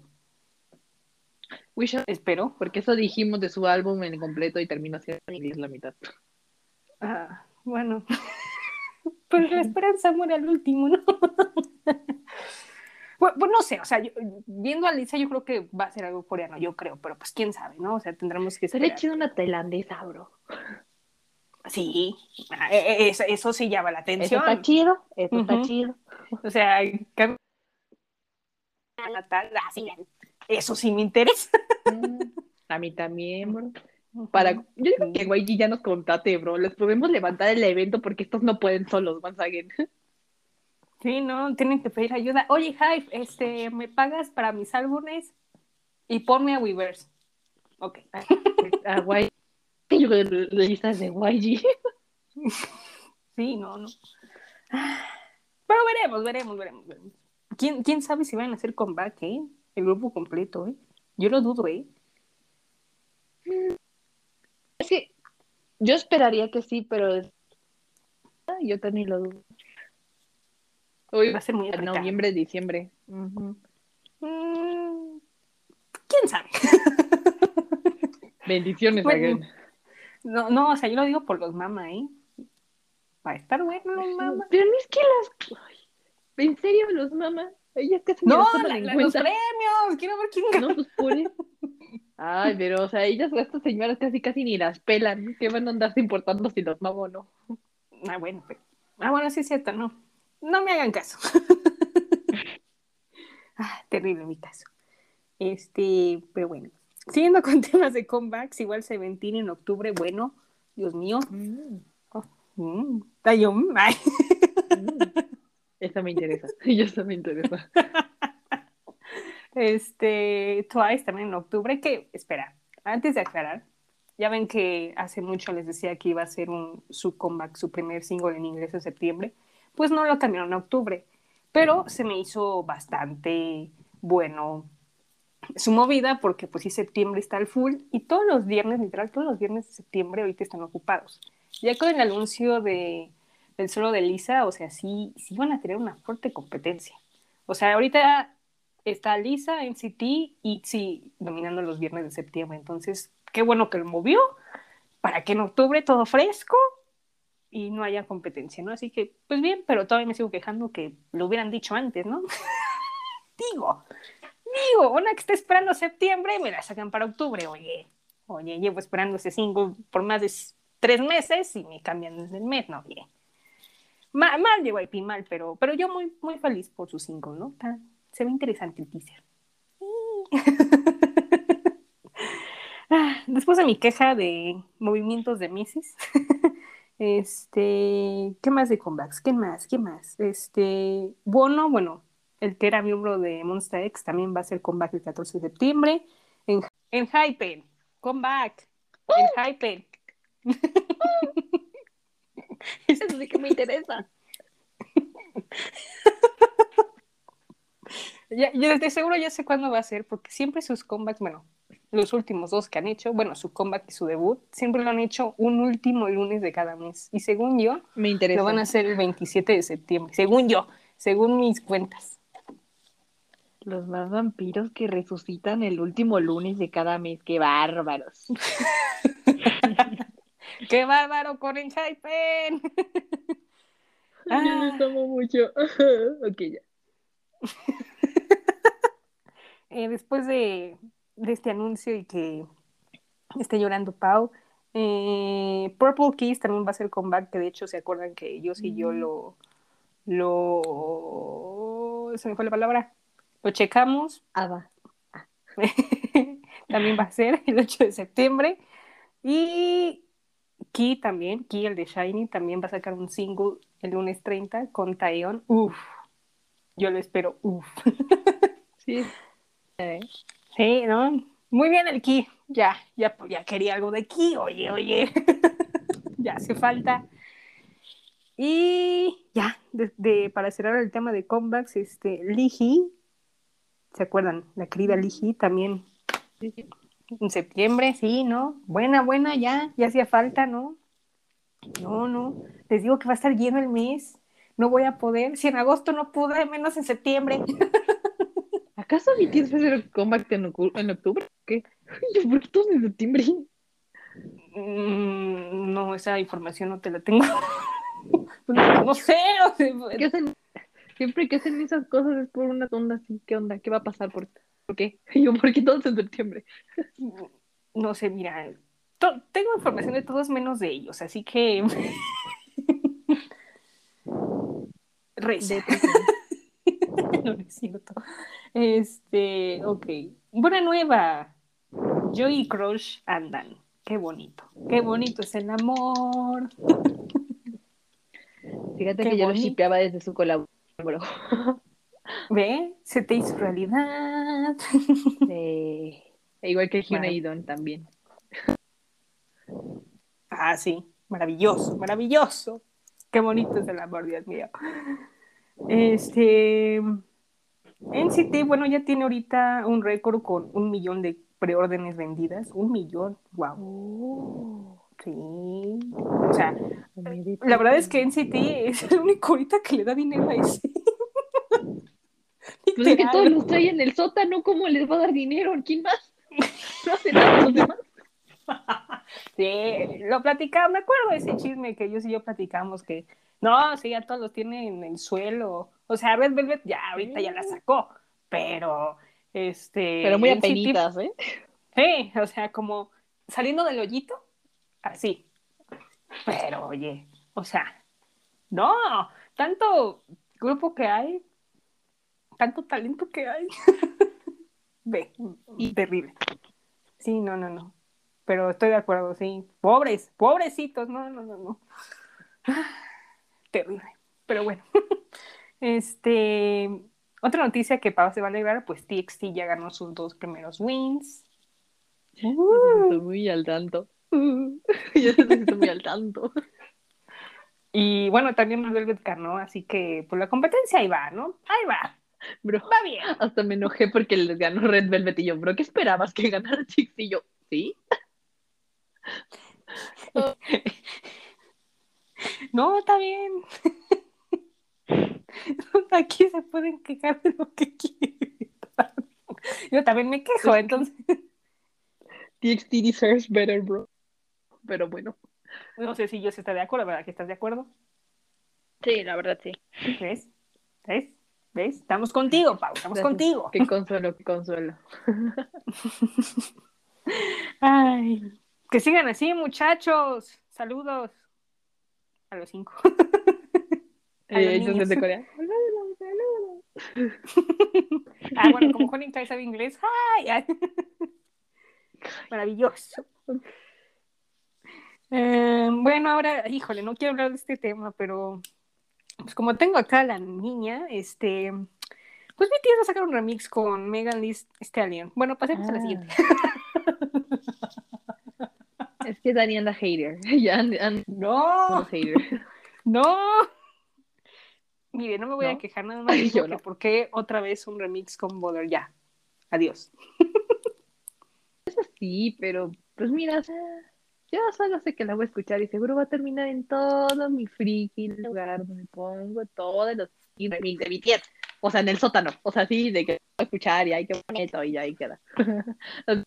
We shall- espero. Porque eso dijimos de su álbum en completo y terminó siendo la mitad. Ah, bueno, pues la esperanza muere al último, ¿no? Pues, pues no sé, o sea, yo- viendo a Lisa yo creo que va a ser algo coreano, yo creo, pero pues quién sabe, ¿no? O sea, tendremos que Sería esperar. chido una tailandesa, bro. Sí, ah, eh, eh, eso, eso sí llama la Eso atención. está chido, eso está chido. O sea, cam- Natal, ah, sí, eso sí me interesa. Mm, A mí también, bro. Para, yo digo que YG ya nos contate, bro. Les podemos levantar el evento porque estos no pueden solos, Sagen. Sí, no, tienen que pedir ayuda. Oye, Hype, este, ¿me pagas para mis álbumes? Y ponme a Weavers. Ok. A YG. Yo de listas de YG. Sí, no, no. Pero veremos, veremos, veremos. veremos. ¿Quién, quién sabe si van a hacer comeback, eh? El grupo completo, ¿eh? Yo lo dudo, ¿eh? Es que yo esperaría que sí, pero yo también lo dudo. Hoy Va a ser muy apretado. noviembre, diciembre. Mm, ¿Quién sabe? Bendiciones, Bueno. No, no, o sea, yo lo digo por los mama, ¿eh? Va a estar bueno los mama. Pero no es que las. Ay, ¿En serio los mamás? Ellas casi ni No, las toman la- en la- los premios. Quiero ver quién ganó. No, pues. Ay, pero, o sea, ellas, estas señoras casi casi ni las pelan. ¿Qué van a andarse importando si los mamo o no? Ah, bueno, pero- ah, bueno, sí es cierto, no. No me hagan caso. ah, terrible mi caso. Este, pero bueno. Siguiendo con temas de comebacks, igual Seventeen en octubre, bueno, Dios mío. Mm, yo, mm, ay. Esa me interesa. Y esa me interesa. Este, Twice también en octubre, que, espera, antes de aclarar, ya ven que hace mucho les decía que iba a ser un, su comeback, su primer single en inglés en septiembre, pues no lo cambiaron a octubre, pero se me hizo bastante bueno su movida porque pues sí septiembre está al full y todos los viernes, literal, todos los viernes de septiembre ahorita están ocupados. Ya con el anuncio de, del solo de Lisa, o sea, sí, sí van a tener una fuerte competencia. O sea, ahorita está Lisa, NCT y ITZY dominando los viernes de septiembre. Entonces, qué bueno que lo movió para que en octubre todo fresco y no haya competencia, ¿no? Así que, pues bien, pero todavía me sigo quejando que lo hubieran dicho antes, ¿no? digo, digo, una que está esperando septiembre me la sacan para octubre, oye, oye, llevo esperando ese single por más de tres meses y me cambian el mes, no, oye. Mal, mal llegó IP, mal, pero, pero yo muy, muy feliz por su single, ¿no? Está- se ve interesante el teaser. Ah, Después de mi queja de movimientos de Mrs. este, ¿qué más de comebacks? ¿Qué más? ¿Qué más? Este, Bono, bueno, el que era miembro de Monster X también va a hacer comeback el 14 de septiembre. En, en Hypen, comeback. En Hypen. Eso sí que me interesa. Ya, yo de seguro ya sé cuándo va a ser, porque siempre sus comebacks, bueno, los últimos dos que han hecho, bueno, su comeback y su debut, siempre lo han hecho un último lunes de cada mes. Y según yo, Me interesa. lo van a hacer el 27 de septiembre. Según yo, según mis cuentas. Los más vampiros que resucitan el último lunes de cada mes. ¡Qué bárbaros! ¡Qué bárbaro con el Hypen! Yo los amo mucho. ok, ya. Eh, después de, de este anuncio y que esté llorando Pau, eh, Purple Kiss también va a ser comeback, que de hecho se acuerdan que yo sí yo lo, lo, se me fue la palabra, lo checamos, Ava. también va a ser el 8 de septiembre, y Key también, Key el de Shiny, también va a sacar un single el lunes 30 con Taeyeon, uff, yo lo espero, uff. Sí. Eh, Sí, ¿no? Muy bien el Ki. Ya, ya, ya quería algo de Ki. Oye, oye. ya hace falta. Y ya, de, de- para cerrar el tema de comebacks, este, Hee, ¿se acuerdan? La querida Hee también en septiembre, sí, ¿no? Buena, buena, ya, ya hacía falta, ¿no? No, no, les digo que va a estar lleno el mes, no voy a poder, si en agosto no pude, menos en septiembre. ¿Acaso BTS va a hacer comeback en, en octubre? ¿Qué? Yo, ¿por qué todos en septiembre? Mm, no, esa información no te la tengo. no, no sé, o sea, ¿Qué hacen? Siempre que hacen esas cosas es por una onda así. ¿Qué onda? ¿Qué va a pasar? ¿Por, ¿Por qué? Yo, ¿por qué todos en septiembre? no sé, mira, tengo información de todos menos de ellos, así que. Reza. no, no es cierto. Este, ok. Buena nueva. Joy y Crush andan. Qué bonito. Qué bonito es el amor. Fíjate Qué que yo lo shipeaba desde su colaboración. ¿Ve? Se te hizo realidad. Igual que Hyuna Vale. y Don también. Ah, sí. Maravilloso, maravilloso. Qué bonito es el amor, Dios mío. Este. NCT, bueno, ya tiene ahorita un récord con un millón de preórdenes vendidas. Un millón. Wow. Oh, Sí. O sea, la verdad es que NCT es el único ahorita que le da dinero a ese. Pues es que todos los traen en el sótano, ¿cómo les va a dar dinero? ¿Quién más? No hace nada los demás. Sí, lo platicamos, me acuerdo de ese chisme que ellos y yo platicamos que no, sí, ya todos los tienen en el suelo. O sea, Red Velvet ya ahorita ya la sacó, pero este. Pero muy apenitas, ¿eh? Sí, o sea, como saliendo del hoyito, así. Pero oye, o sea, no, tanto grupo que hay, tanto talento que hay. Ve, y terrible. Sí, no, no, no. Pero estoy de acuerdo, sí. Pobres, pobrecitos, no, no, no, no. Terrible. Pero bueno. Este, otra noticia que Pau se va a alegrar, pues TXT ya ganó sus dos primeros wins. Estoy muy al tanto. Yo estoy muy al tanto. Y bueno, también Velvet ganó, así que pues la competencia ahí va, ¿no? Ahí va, Bro, va bien. hasta me enojé porque les ganó Red Velvet y yo, bro, ¿qué esperabas que ganara Chix? Y yo, ¿sí? No, está bien. Aquí se pueden quejar de lo que quieran. Yo también me quejo, entonces. TXT deserves better, bro. Pero bueno. No sé si yo se está de acuerdo, ¿verdad? ¿Que estás de acuerdo? Sí, la verdad sí. ¿Ves? ¿Ves? ¿Ves? Estamos contigo, Pau, estamos Gracias. contigo. Qué consuelo, qué consuelo. Ay, que sigan así, muchachos. Saludos a los cinco. A los Eh, ellos niños. desde Corea. Ah, bueno, como Juan sabe inglés. ¡Ay! ay. Maravilloso. Eh, bueno, ahora, híjole, no quiero hablar de este tema, pero pues como tengo acá a la niña, este, pues BTS va a sacar un remix con Megan Thee Stallion. Bueno, pasemos a la Ah. siguiente. Es que Dani anda hater. Ya anda anda No, hater. no. Mire, no me voy a quejar, nada más Ay, yo no. por qué otra vez un remix con Bother. Ya, adiós. Sí, pero pues mira, o sea, yo solo sé que la voy a escuchar y seguro va a terminar en todo mi friki lugar donde pongo todos los remix de BTS. O sea, en el sótano. O sea, sí, de que voy a escuchar y hay que bonito y ahí queda.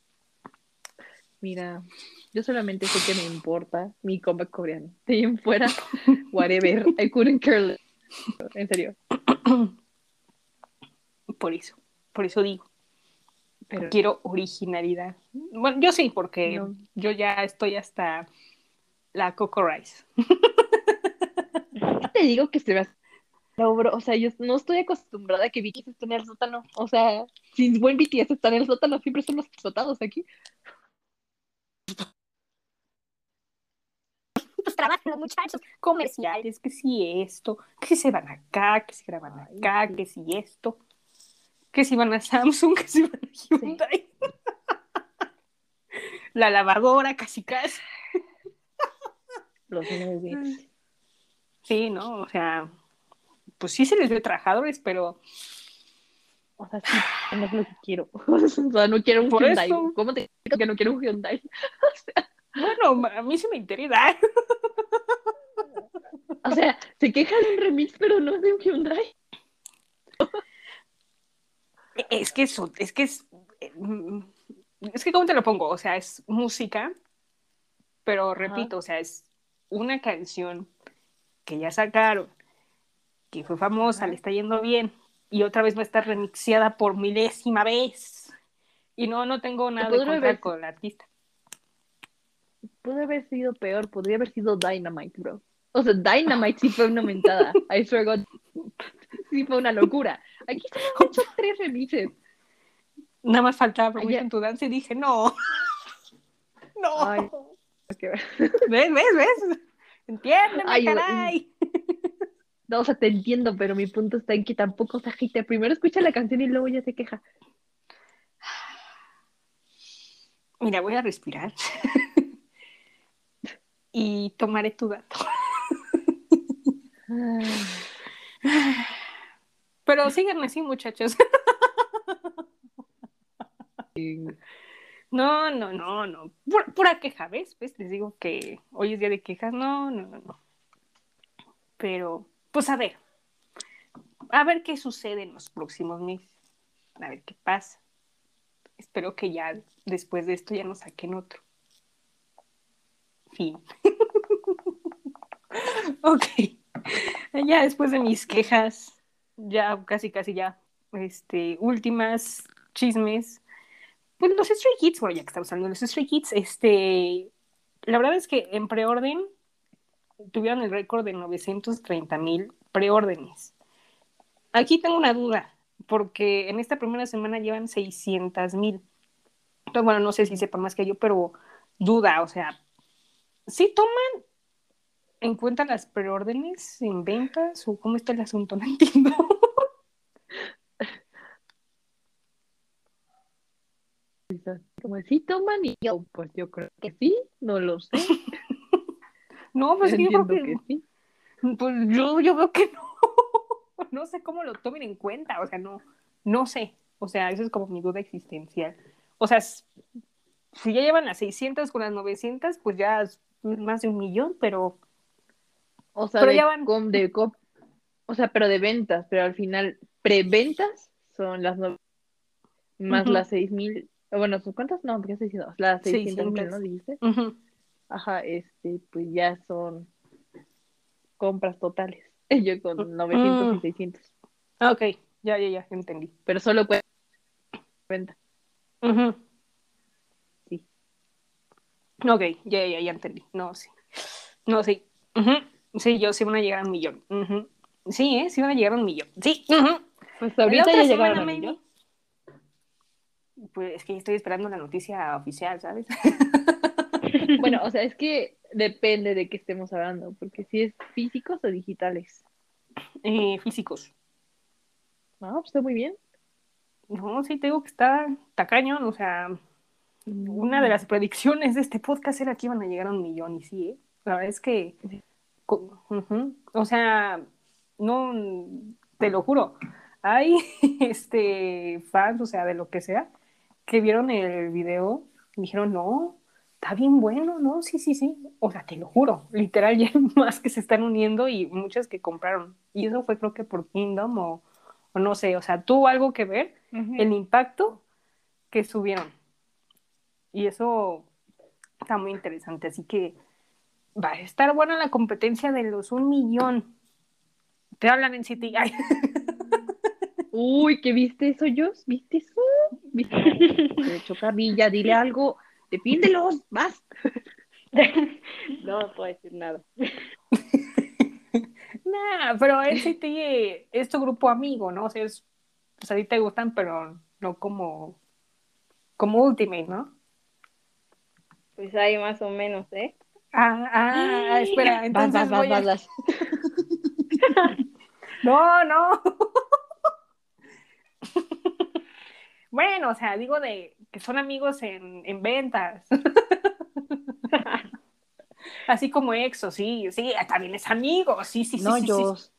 Mira, yo solamente sé que me importa mi comeback coreano. De ahí en fuera, whatever. I couldn't care less. En serio. Por eso, por eso digo. Pero quiero originalidad. Bueno, yo sí, porque No. yo ya estoy hasta la Coco Rice. te digo que se me hace No, bro, o sea, yo no estoy acostumbrada a que BTS esté en el sótano. O sea, si buen BTS está en el sótano, siempre son los explotados aquí. Pues trabajan los muchachos comerciales, que si esto, que se van acá, que se graban acá, que si esto, que si van a Samsung, que si van a Hyundai. La lavadora, casi casi. Los nuggets. Sí, ¿no? O sea, pues sí se les ve trabajadores, pero O sea, sí, no es lo que quiero. O sea, no quiero un Por Hyundai. eso. ¿Cómo te digo que no quiero un Hyundai? bueno, a mí sí me interesa. O sea, se queja de un remix, pero no es de un Hyundai. Es que eso, es que es, eh, mm, es que cómo te lo pongo, o sea, es música, pero repito, o sea, es una canción que ya sacaron, que fue famosa, le está yendo bien, y otra vez va a estar remixeada por milésima vez. Y no, no tengo nada de ver- con el artista. pudo haber sido peor, podría haber sido Dynamite, bro. O sea, Dynamite sí fue una mentada. I swear God. Sí fue una locura. Aquí se han hecho tres remixes. Nada más faltaba Promotion to Dance y dije, no. No. Ay. ¿Ves, ves, ves? Entiéndeme, Ay, caray. No, o sea, te entiendo, pero mi punto está en que tampoco se agite. Primero escucha la canción y luego ya se queja. Mira, voy a respirar. y tomaré tu dato. Pero síganme así, muchachos. No, no, no, no. Pura, pura queja, ¿ves? ¿ves? Les digo que hoy es día de quejas. No, no, no, no. Pero, pues a ver. A ver qué sucede en los próximos meses. A ver qué pasa. Espero que ya después de esto ya nos saquen otro. Fin. ok. Ya después de mis quejas, ya casi, casi ya, este, últimas chismes. Pues los Stray Kids, bueno, ya que estamos hablando de los Stray Kids, este, la verdad es que en preorden tuvieron el récord de 930 mil preórdenes. Aquí tengo una duda, porque en esta primera semana llevan 600 mil. Entonces, bueno, no sé si sepa más que yo, pero duda, o sea, ¿sí toman en cuenta las preórdenes en ventas o cómo está el asunto? No entiendo. Como si toman y yo, pues yo creo que sí, no lo sé. No, pues yo creo que, que sí. pues yo, yo veo que no. No sé cómo lo tomen en cuenta, o sea, no, no sé. O sea, esa es como mi duda existencial. O sea, si ya llevan las 600 con las 900, pues ya es más de un millón, pero O sea, Pero de, ya van- com- de cop- o sea, pero de ventas, pero al final, preventas son las nueve, más las seis mil, bueno, ¿son ¿cuántas? No, ¿qué estoy diciendo? Las seiscientas mil, 600. ¿no? Dijiste. ujú. Ajá, este, pues ya son compras totales. Yo con 900 y Mm. 600, Ah, ok, ya, ya, ya, entendí. pero solo cuesta venta. Sí. Ok, ya, ya, ya entendí. No, sí. No, sí. Sí, yo sí van a llegar a un millón. Sí, ¿eh? Sí van a llegar a un millón. Sí. Pues ahorita ya llegaron a millón. Pues es que estoy esperando la noticia oficial, ¿sabes? Bueno, o sea, es que depende de qué estemos hablando, porque si es físicos o digitales. Eh, físicos. No, pues está muy bien. No, sí, te digo que está, cañón. O sea, una de las predicciones de este podcast era que iban a llegar a un millón, y sí, ¿eh? La verdad es que. O sea, no, te lo juro. Hay este fans, o sea, de lo que sea, que vieron el video y dijeron, no, está bien bueno, ¿no? Sí, sí, sí. O sea, te lo juro, literal, ya hay más que se están uniendo y muchas que compraron. Y eso fue creo que por Kingdom o, o no sé, o sea, tuvo algo que ver el impacto que subieron. Y eso está muy interesante. Así que va a estar buena la competencia de los un millón. Te hablan en City. Ay, Uy, ¿qué viste eso, Jos? ¿Viste eso? ¿Viste? De Chocavilla, dile algo. Defiéndelos, vas. No puedo decir nada. nah, pero NCT es tu grupo amigo, ¿no? O sea, es, pues a ti te gustan, pero no como, como Ultimate, ¿no? Pues hay más o menos, ¿eh? Ah, ah, espera, Vas, entonces vas, vas, voy a... vas. No, no. bueno, o sea, digo de que son amigos en, en ventas. Así como Exo, sí, sí, también es amigo, sí, sí, sí. No, sí, sí. Jos.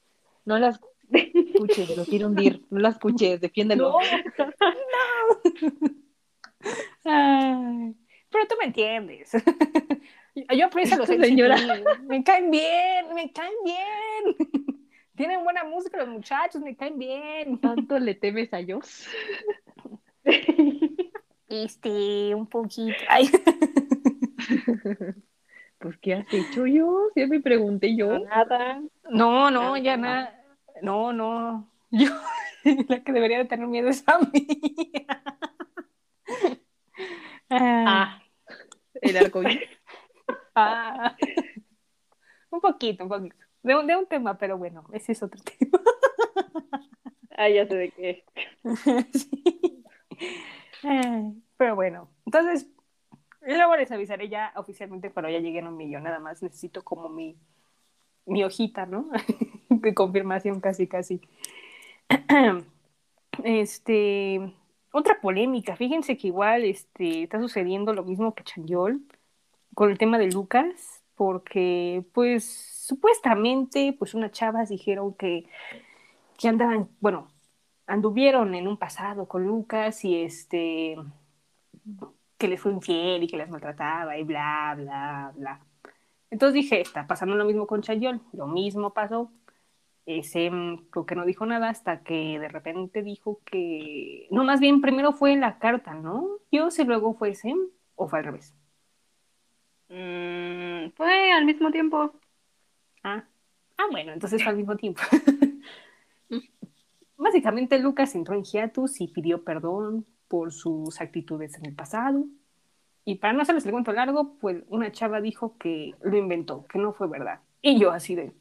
No las escuches, lo quiero hundir. No las escuches, defiéndelo. No. Ay, pero tú me entiendes. Yo aprecio a los. Señora. Me caen bien, me caen bien. Tienen buena música los muchachos, me caen bien. ¿Tanto le temes a Jos? Este, un poquito. Ay. Pues, ¿qué has hecho yo? Ya me pregunté yo. Nada. No, no, ya nada. No, no. Yo, la que debería de tener miedo es a mí. Ah, Ah, el arcoíris. Ah, un poquito, un poquito. De un, de un tema, pero bueno, ese es otro tema. Ah, ya sé de qué. Sí. Pero bueno, entonces, luego les avisaré ya oficialmente cuando ya lleguen a un millón. Nada más necesito como mi, mi hojita, ¿no? De confirmación casi, casi. Este, otra polémica. Fíjense que igual este, está sucediendo lo mismo que Chanyol con el tema de Lucas, porque pues supuestamente pues unas chavas dijeron que, que andaban, bueno, anduvieron en un pasado con Lucas y este que les fue infiel y que las maltrataba y bla, bla, bla. Entonces dije, está pasando lo mismo con Chayol, lo mismo pasó. Ese creo que no dijo nada hasta que de repente dijo que, no, más bien primero fue la carta, ¿no? Yo si luego fue Sem o fue al revés. Mm, fue al mismo tiempo. Ah, ah bueno, entonces fue al mismo tiempo. Básicamente Lucas entró en hiatus y pidió perdón por sus actitudes en el pasado. Y para no hacerles el cuento largo, pues una chava dijo que lo inventó, que no fue verdad. Y yo así de,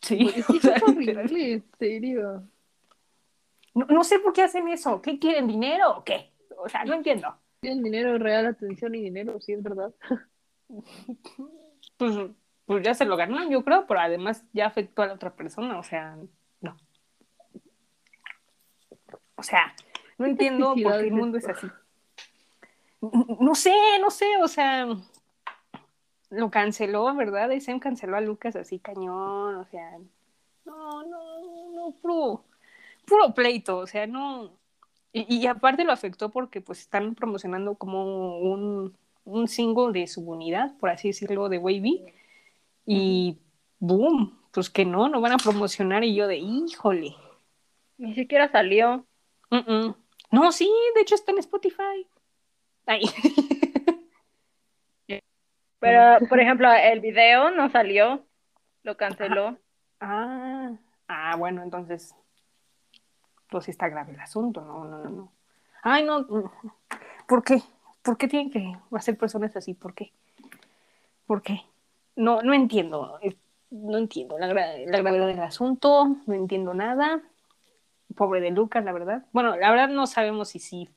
sí, Es o que sea, es horrible, en serio. no, no sé por qué hacen eso. ¿Qué quieren, dinero o qué? O sea, no entiendo. Tienen dinero real, atención y dinero, sí es verdad. Pues, pues ya se lo ganaron, yo creo, pero además ya afectó a la otra persona, o sea, no. O sea, no entiendo por qué el mundo es así. No sé, no sé, o sea, lo canceló, ¿verdad? Sem canceló a Lucas así cañón, o sea, no, no, no, puro, puro pleito, o sea, no. Y, y aparte lo afectó porque pues están promocionando como un, un single de su unidad, por así decirlo, de Wavy, y boom, pues que no, no van a promocionar y yo de, híjole. Ni siquiera salió. No, sí, de hecho está en Spotify. Ay. Pero, por ejemplo, el video no salió. Lo canceló. Ah, ah, bueno, entonces, pues sí está grave el asunto, no, no, no, no. Ay, no, ¿por qué? ¿Por qué tienen que hacer personas así? ¿Por qué? ¿Por qué? No, no entiendo, eh, no entiendo la, la gravedad del asunto, no entiendo nada. Pobre de Lucas, la verdad. Bueno, la verdad no sabemos si sí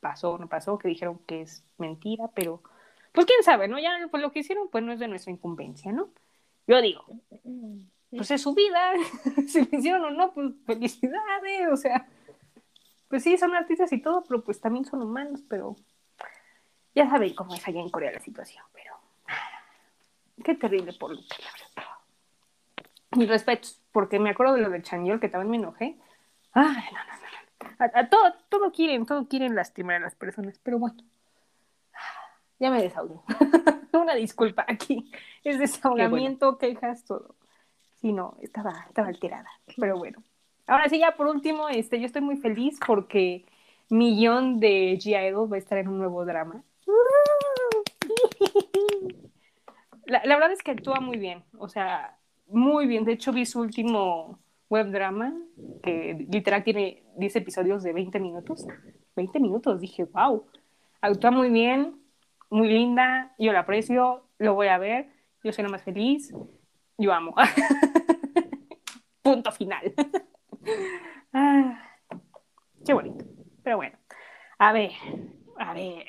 pasó o no pasó, que dijeron que es mentira, pero pues quién sabe, ¿no? Ya pues lo que hicieron pues no es de nuestra incumbencia, ¿no? Yo digo, pues es su vida, si lo hicieron o no, pues felicidades, o sea, pues sí, son artistas y todo, pero pues también son humanos, pero ya saben cómo es allá en Corea la situación, pero qué terrible por Lucas, la verdad. Mis respetos, porque me acuerdo de lo del Chanyol, que también me enojé. Ay, no, no, no, no. A, a todo, todo quieren, todo quieren lastimar a las personas, pero bueno. Ya me desahogué. Una disculpa aquí. Es desahogamiento, quejas, todo. Sí, no, estaba, estaba alterada. Pero bueno. Ahora sí, ya por último, este, yo estoy muy feliz porque Millón de G Idol va a estar en un nuevo drama. La, la verdad es que actúa muy bien, o sea, muy bien. De hecho, vi su último web drama, que literal tiene 10 episodios de 20 minutos. 20 minutos, dije, wow. Actúa muy bien, muy linda, yo la aprecio, lo voy a ver, yo soy la más feliz, yo amo. Punto final. Ah, qué bonito. Pero bueno, a ver, a ver.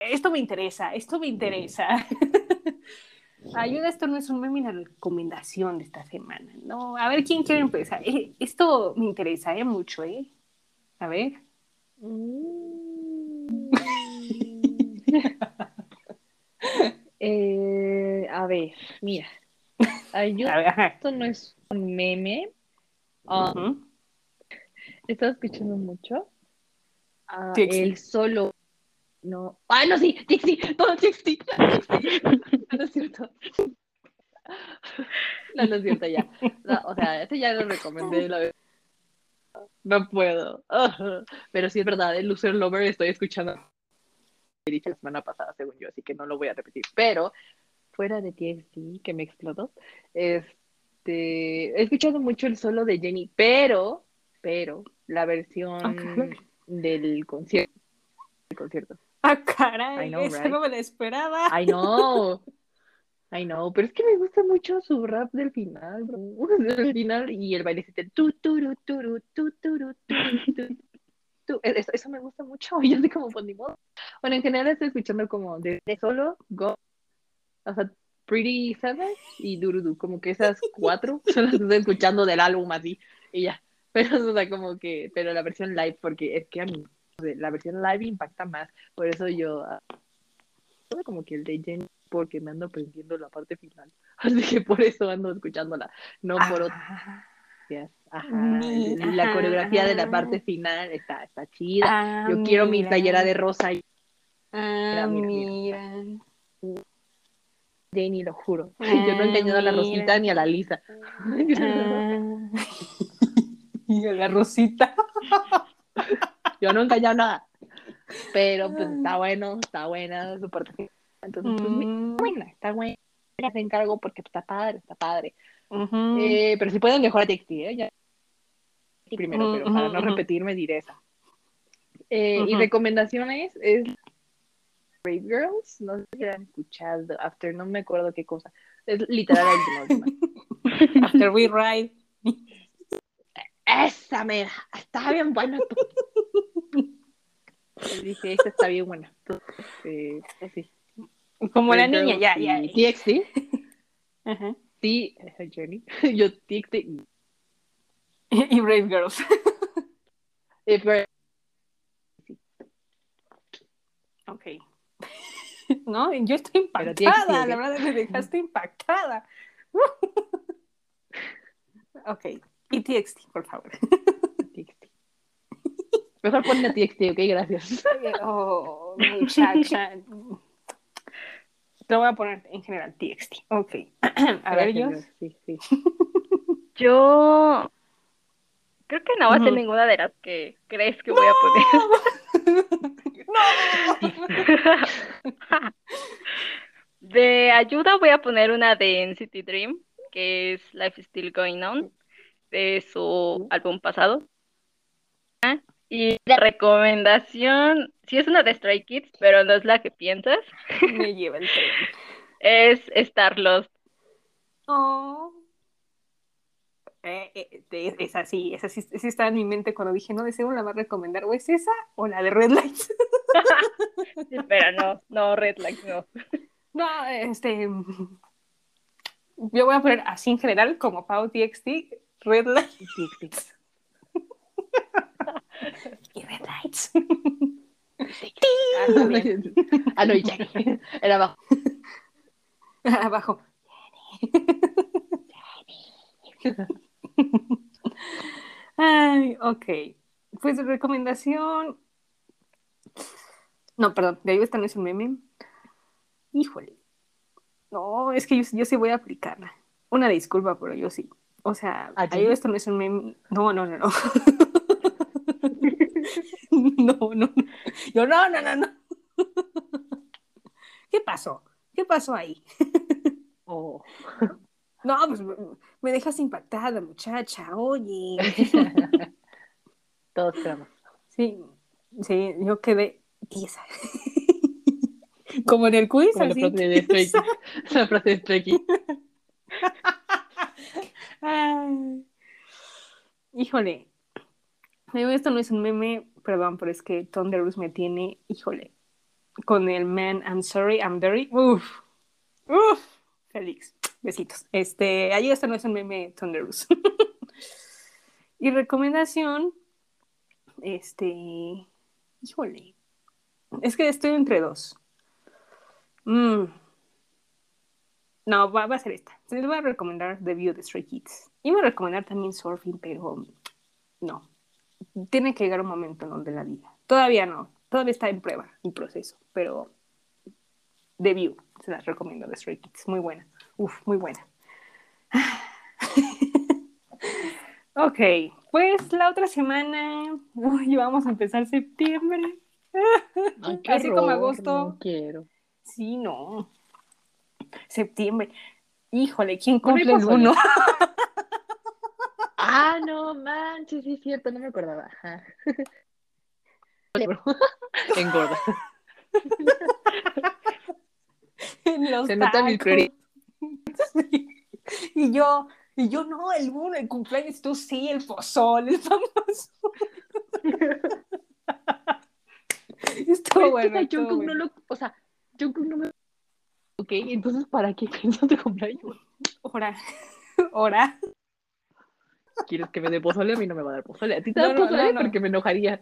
Esto me interesa, esto me interesa. Ayuda, esto no es un meme, una recomendación de esta semana. No, a ver quién quiere empezar. Eh, esto me interesa, eh, mucho, ¿eh? A ver. Eh, a ver, mira. Ayuda, esto no es un meme. Ah, Ujú. he estado escuchando mucho. a Tixi. el solo. No. ¡Ay, no, sí! ¡Tixi! ¡Todo Tixi! No, no es cierto. No, no es cierto ya. No, o sea, este ya lo recomendé la vez. No puedo. Pero sí es verdad, el Loser Lover estoy escuchando. Lo dije la semana pasada, según yo, así que no lo voy a repetir. Pero, fuera de TXT, que me explotó, este, he escuchado mucho el solo de Jenny, pero, pero, la versión Ok. del concierto concierto. Ah, caray, I know, esa right? no me la esperaba. I know. I know, pero es que me gusta mucho su rap del final, bro. Del final y el bailecito. Tu, tu, tu, tu. E- Eso, eso me gusta mucho. Y yo así como, pues ni modo. Bueno, en general estoy escuchando como de solo, Go, o sea, Pretty Savage y Durudu. Como que esas cuatro son las que estoy escuchando del álbum así. Y ya. Pero, o sea, como que, pero la versión live, porque es que a mí la versión live impacta más. Por eso yo todo como que el de Jenny porque me ando aprendiendo la parte final. Así que por eso ando escuchándola, no por otras. Ah, Ajá, la ajá, coreografía de la parte final está, está chida. ah, Yo quiero mi playera de rosa y Ah, Mira, mira, mira. Jenny, lo juro. Yo no he engañado a la. Rosita ni a la Lisa. Ah. y a la Rosita. Yo no he engañado nada. Pero pues está bueno, está buena su parte. Entonces, pues, Mm, está buena, está buena. Se encargo porque está padre, está padre. Eh, pero si pueden mejor a ¿eh? Ya. Primero, pero para no ujú. repetirme, diré esa. Eh, Y recomendaciones es Brave Girls, no sé si la han escuchado, After, no me acuerdo qué cosa. Es literal la última. After we ride. Esa mera, está bien buena. tú. Dije, esta está bien buena. Eh, pues sí. Como la niña, ya, Girls ya. y TXT, Ajá. sí, Journey. Yo TXT y Y Brave Girls. y Brave- Ok. No, yo estoy impactada, la verdad me dejaste impactada. ok, y TXT, por favor. TXT. Mejor ponle a TXT, ok, gracias. Oh, muchacha. Te voy a poner en general TXT. Ok. A ver, yo. Gracias, Sí, sí. Yo creo que no va a ser ninguna de las que crees que voy a poner. De ayuda voy a poner una de NCT Dream, que es Life is Still Going On, de su álbum pasado. Y de recomendación, sí es una de Stray Kids, pero no es la que piensas, Me lleva el tren. es Star Lost. Oh. Eh, eh, es así, esa sí, sí estaba en mi mente cuando dije, no, de seguro la va a recomendar, o es esa o la de Red Lights. Sí, Pero no, no, Red Light, no. No, este. Yo voy a poner así en general, como Pau TXT, Red Lights y Red Lights. Ah, no, ah, no, y Jenny. Era abajo. Abajo. Ay, ok. Pues recomendación. No, perdón, de ahí esta no es un meme. Híjole. No, es que yo, yo sí voy a aplicarla. Una disculpa, pero yo sí. O sea, ¿A ahí esto no es un meme. No, no, no, no. No, no, no. Yo, no, no, no, no. ¿Qué pasó? ¿Qué pasó ahí? Oh. No, pues me- dejas impactada, muchacha. Oye. Todos esperamos. Sí, sí, yo quedé tiesa. Como en el quiz, Como la así. frase de Kids. La frase de. Ay. Híjole. Esto no es un meme, perdón, pero es que Thunderous me tiene, híjole, con el man, I'm sorry, I'm very, uff, uff, Félix, besitos. Este, ahí esto no es un meme, Thunderous. y recomendación, este, híjole, es que estoy entre dos. Mm. No, va, a ser esta. Les voy a recomendar The View de Stray Kids. Iba a recomendar también Surfing, pero no. Tiene que llegar un momento en donde la diga. Todavía no. Todavía está en prueba, en proceso. Pero The View, se las recomiendo de Stray Kids. Muy buena. Uf, muy buena. ok, pues la otra semana uy, vamos a empezar septiembre. Ay, qué Así como agosto. No quiero. Sí, no. Septiembre. Híjole, ¿quién cumple el uno? Ah, no manches, sí es cierto, no me acordaba. Engorda. En los Se nota mi prioridad. Sí. Y yo, y yo no, el uno, el cumpleaños, tú sí, el pozole, el famoso. Estuvo Pues, bueno. o sea, Jungkook no bueno. lo, o sea, Jungkook no me Ok, entonces ¿para qué piensas de cumpleaños? Ora, ora. ¿Quieres que me dé pozole? A mí no me va a dar pozole. A ti te No, da no, pozole no, no. porque me enojaría.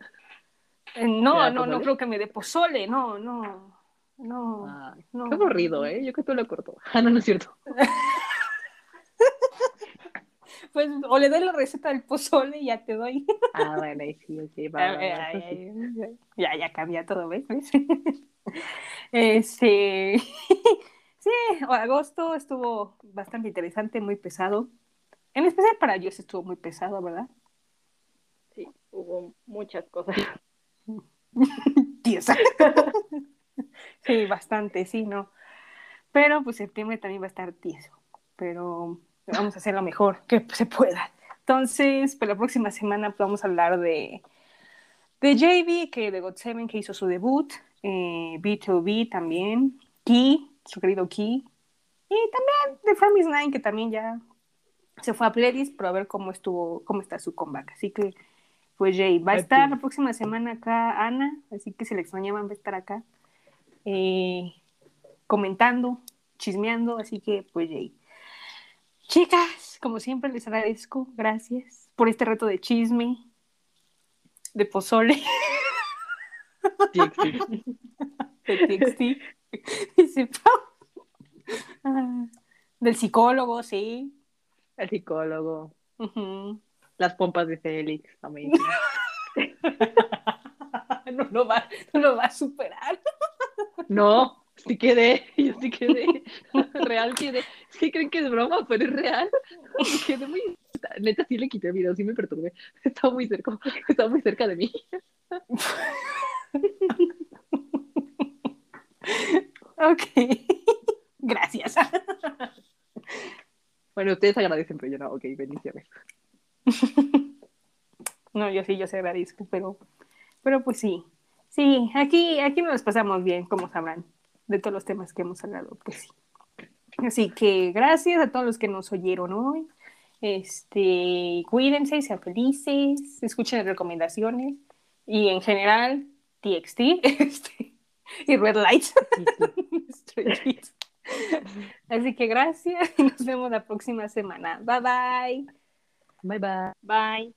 Eh, No, ¿Te da no, no pozole? creo que me dé pozole, no, no, no. Ay, no. qué aburrido, ¿eh? Yo que tú lo corto. Ah, no, no es cierto. Pues, o le doy la receta del pozole y ya te doy. Ah, bueno, ahí sí, ok, va, va, sí. ay, Ya, ya cambia todo, ¿ves? ¿Ves? Este, sí, agosto estuvo bastante interesante, muy pesado. En especial para ellos estuvo muy pesado, ¿verdad? Sí, hubo muchas cosas. Tiesa. Sí, bastante, sí, ¿no? Pero pues septiembre también va a estar tieso. Pero vamos a hacer lo mejor que se pueda. Entonces, pues la próxima semana pues, vamos a hablar de, de JB, que de God7 que hizo su debut, eh, B2B también, Key, su querido Key, y también de Framis 9 que también ya se fue a playlist, pero a ver cómo estuvo, cómo está su comeback. Así que, pues Jay, va a estar sí. la próxima semana acá Ana, así que si le extrañaban va a estar acá eh, comentando, chismeando, así que pues Jay. Chicas, como siempre les agradezco, gracias por este reto de chisme, de pozole, sí. de TXT. Ah, del psicólogo, sí. El psicólogo. Las pompas de Félix. amazing. no, lo va, no lo va a superar. No, sí quedé. Yo sí quedé. Real quedé. Sí creen que es broma, pero es real. Quedé muy. Neta, sí le quité el video, sí me perturbé. Estaba muy cerca, estaba muy cerca de mí. Ok, gracias. Bueno, ustedes agradecen, pero yo no. Ok, bendiciones. No, yo sí, yo se agradezco, pero, pero pues sí, sí, aquí, aquí nos pasamos bien, como sabrán, de todos los temas que hemos hablado, pues sí. Así que gracias a todos los que nos oyeron hoy. Este, cuídense, sean felices, escuchen las recomendaciones y en general TXT este, y Red Kids. Así que gracias y nos vemos la próxima semana. Bye bye. Bye bye. Bye.